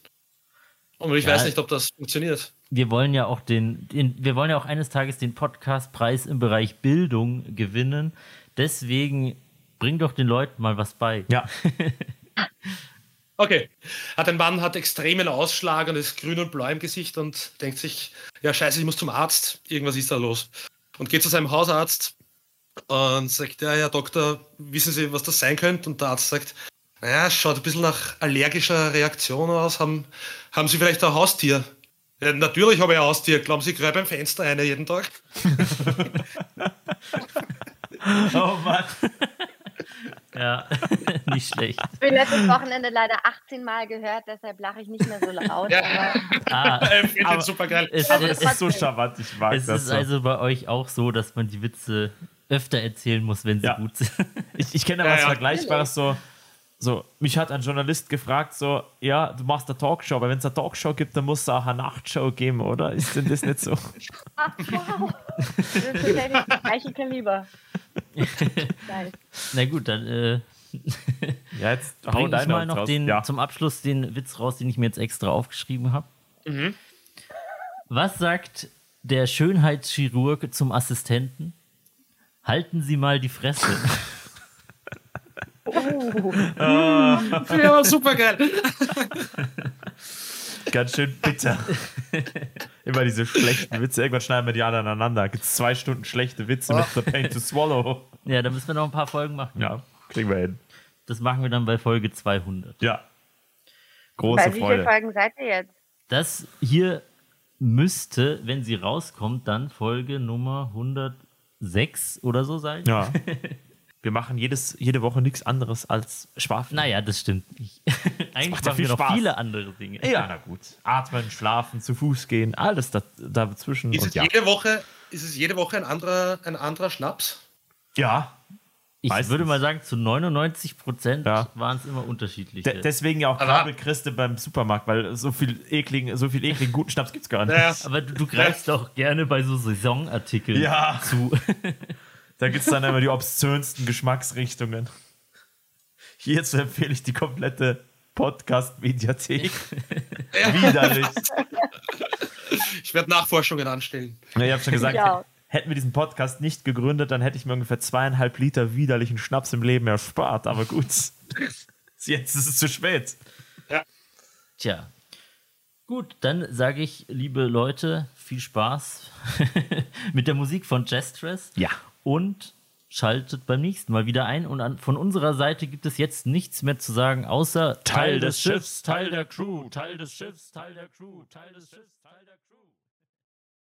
Und ich Ja. weiß nicht, ob das funktioniert. Wir wollen ja auch den, den wir wollen ja auch eines Tages den Podcastpreis im Bereich Bildung gewinnen. Deswegen bring doch den Leuten mal was bei. Ja. Okay. Hat ein Mann hat extremen Ausschlag und ist grün und blau im Gesicht und denkt sich, ja scheiße, ich muss zum Arzt. Irgendwas ist da los. Und geht zu seinem Hausarzt und sagt, ja, Herr Doktor, wissen Sie, was das sein könnte? Und der Arzt sagt, naja, schaut ein bisschen nach allergischer Reaktion aus. Haben, haben Sie vielleicht ein Haustier? Ja, natürlich habe ich ein Haustier. Glauben Sie, ich greife beim Fenster eine jeden Tag? Oh Mann. Ja, nicht schlecht. Ich bin letztes Wochenende leider 18 Mal gehört, deshalb lache ich nicht mehr so laut. Ja. Aber Ah, Ich finde den super geil. es, Aber es, es ist so charmant, ich mag es das. ist so. also bei euch auch so, dass man die Witze öfter erzählen muss, wenn sie Ja. gut sind. Ich, ich kenne da Ja, was ja. Vergleichbares, so, so, mich hat ein Journalist gefragt, so, ja, du machst eine Talkshow, aber wenn es eine Talkshow gibt, dann muss es auch eine Nachtshow geben, oder? Ist denn das nicht so? Ach, wow. Das ist tatsächlich das gleiche Kaliber. Na gut, dann äh, Ja, jetzt hau ich mal noch raus. den, ja. zum Abschluss den Witz raus, den ich mir jetzt extra aufgeschrieben habe. Mhm. Was sagt der Schönheitschirurg zum Assistenten? Halten Sie mal die Fresse. Ja, super geil. Ganz schön bitter. Immer diese schlechten Witze. Irgendwann schneiden wir die alle aneinander. Gibt es zwei Stunden schlechte Witze mit The Pain to Swallow. ja, da müssen wir noch ein paar Folgen machen. Ja, kriegen wir hin. Das machen wir dann bei Folge 200. Ja. Große Bei wie vielen Freude. Folgen seid ihr jetzt? Das hier müsste, wenn sie rauskommt, dann Folge Nummer 106 oder so sein. Ja. Wir machen jedes, jede Woche nichts anderes als Schwafeln. Naja, das stimmt nicht. Eigentlich macht ja machen viel wir noch Spaß. viele andere Dinge. Ja, na gut. Atmen, schlafen, zu Fuß gehen, alles da, dazwischen. Ist Und es, ja. jede Woche, ist es jede Woche ein anderer, ein anderer Schnaps? ja. Ich Meistens. würde mal sagen, zu 99 Prozent Ja. waren es immer unterschiedliche. De deswegen ja auch Kabelkriste beim Supermarkt, weil so viel ekligen, so viel ekligen guten Schnaps gibt's gar nicht. Ja. Aber du, du greifst doch gerne bei so Saisonartikeln Ja. zu. Da gibt's dann immer die obszönsten Geschmacksrichtungen. Hierzu empfehle ich die komplette Podcast-Mediathek. Widerlich. Ich werde Nachforschungen anstellen. Ja, ich habe schon gesagt, Ja. hätten wir diesen Podcast nicht gegründet, dann hätte ich mir ungefähr zweieinhalb Liter widerlichen Schnaps im Leben erspart. Aber gut, jetzt ist es zu spät. Tja. Gut, dann sage ich, liebe Leute, viel Spaß mit der Musik von Jestress. Ja. Und schaltet beim nächsten Mal wieder ein. Und an, von unserer Seite gibt es jetzt nichts mehr zu sagen, außer Teil des Schiffs, Teil der Crew, Teil des Schiffs, Teil der Crew, Teil des Schiffs, Teil der Crew.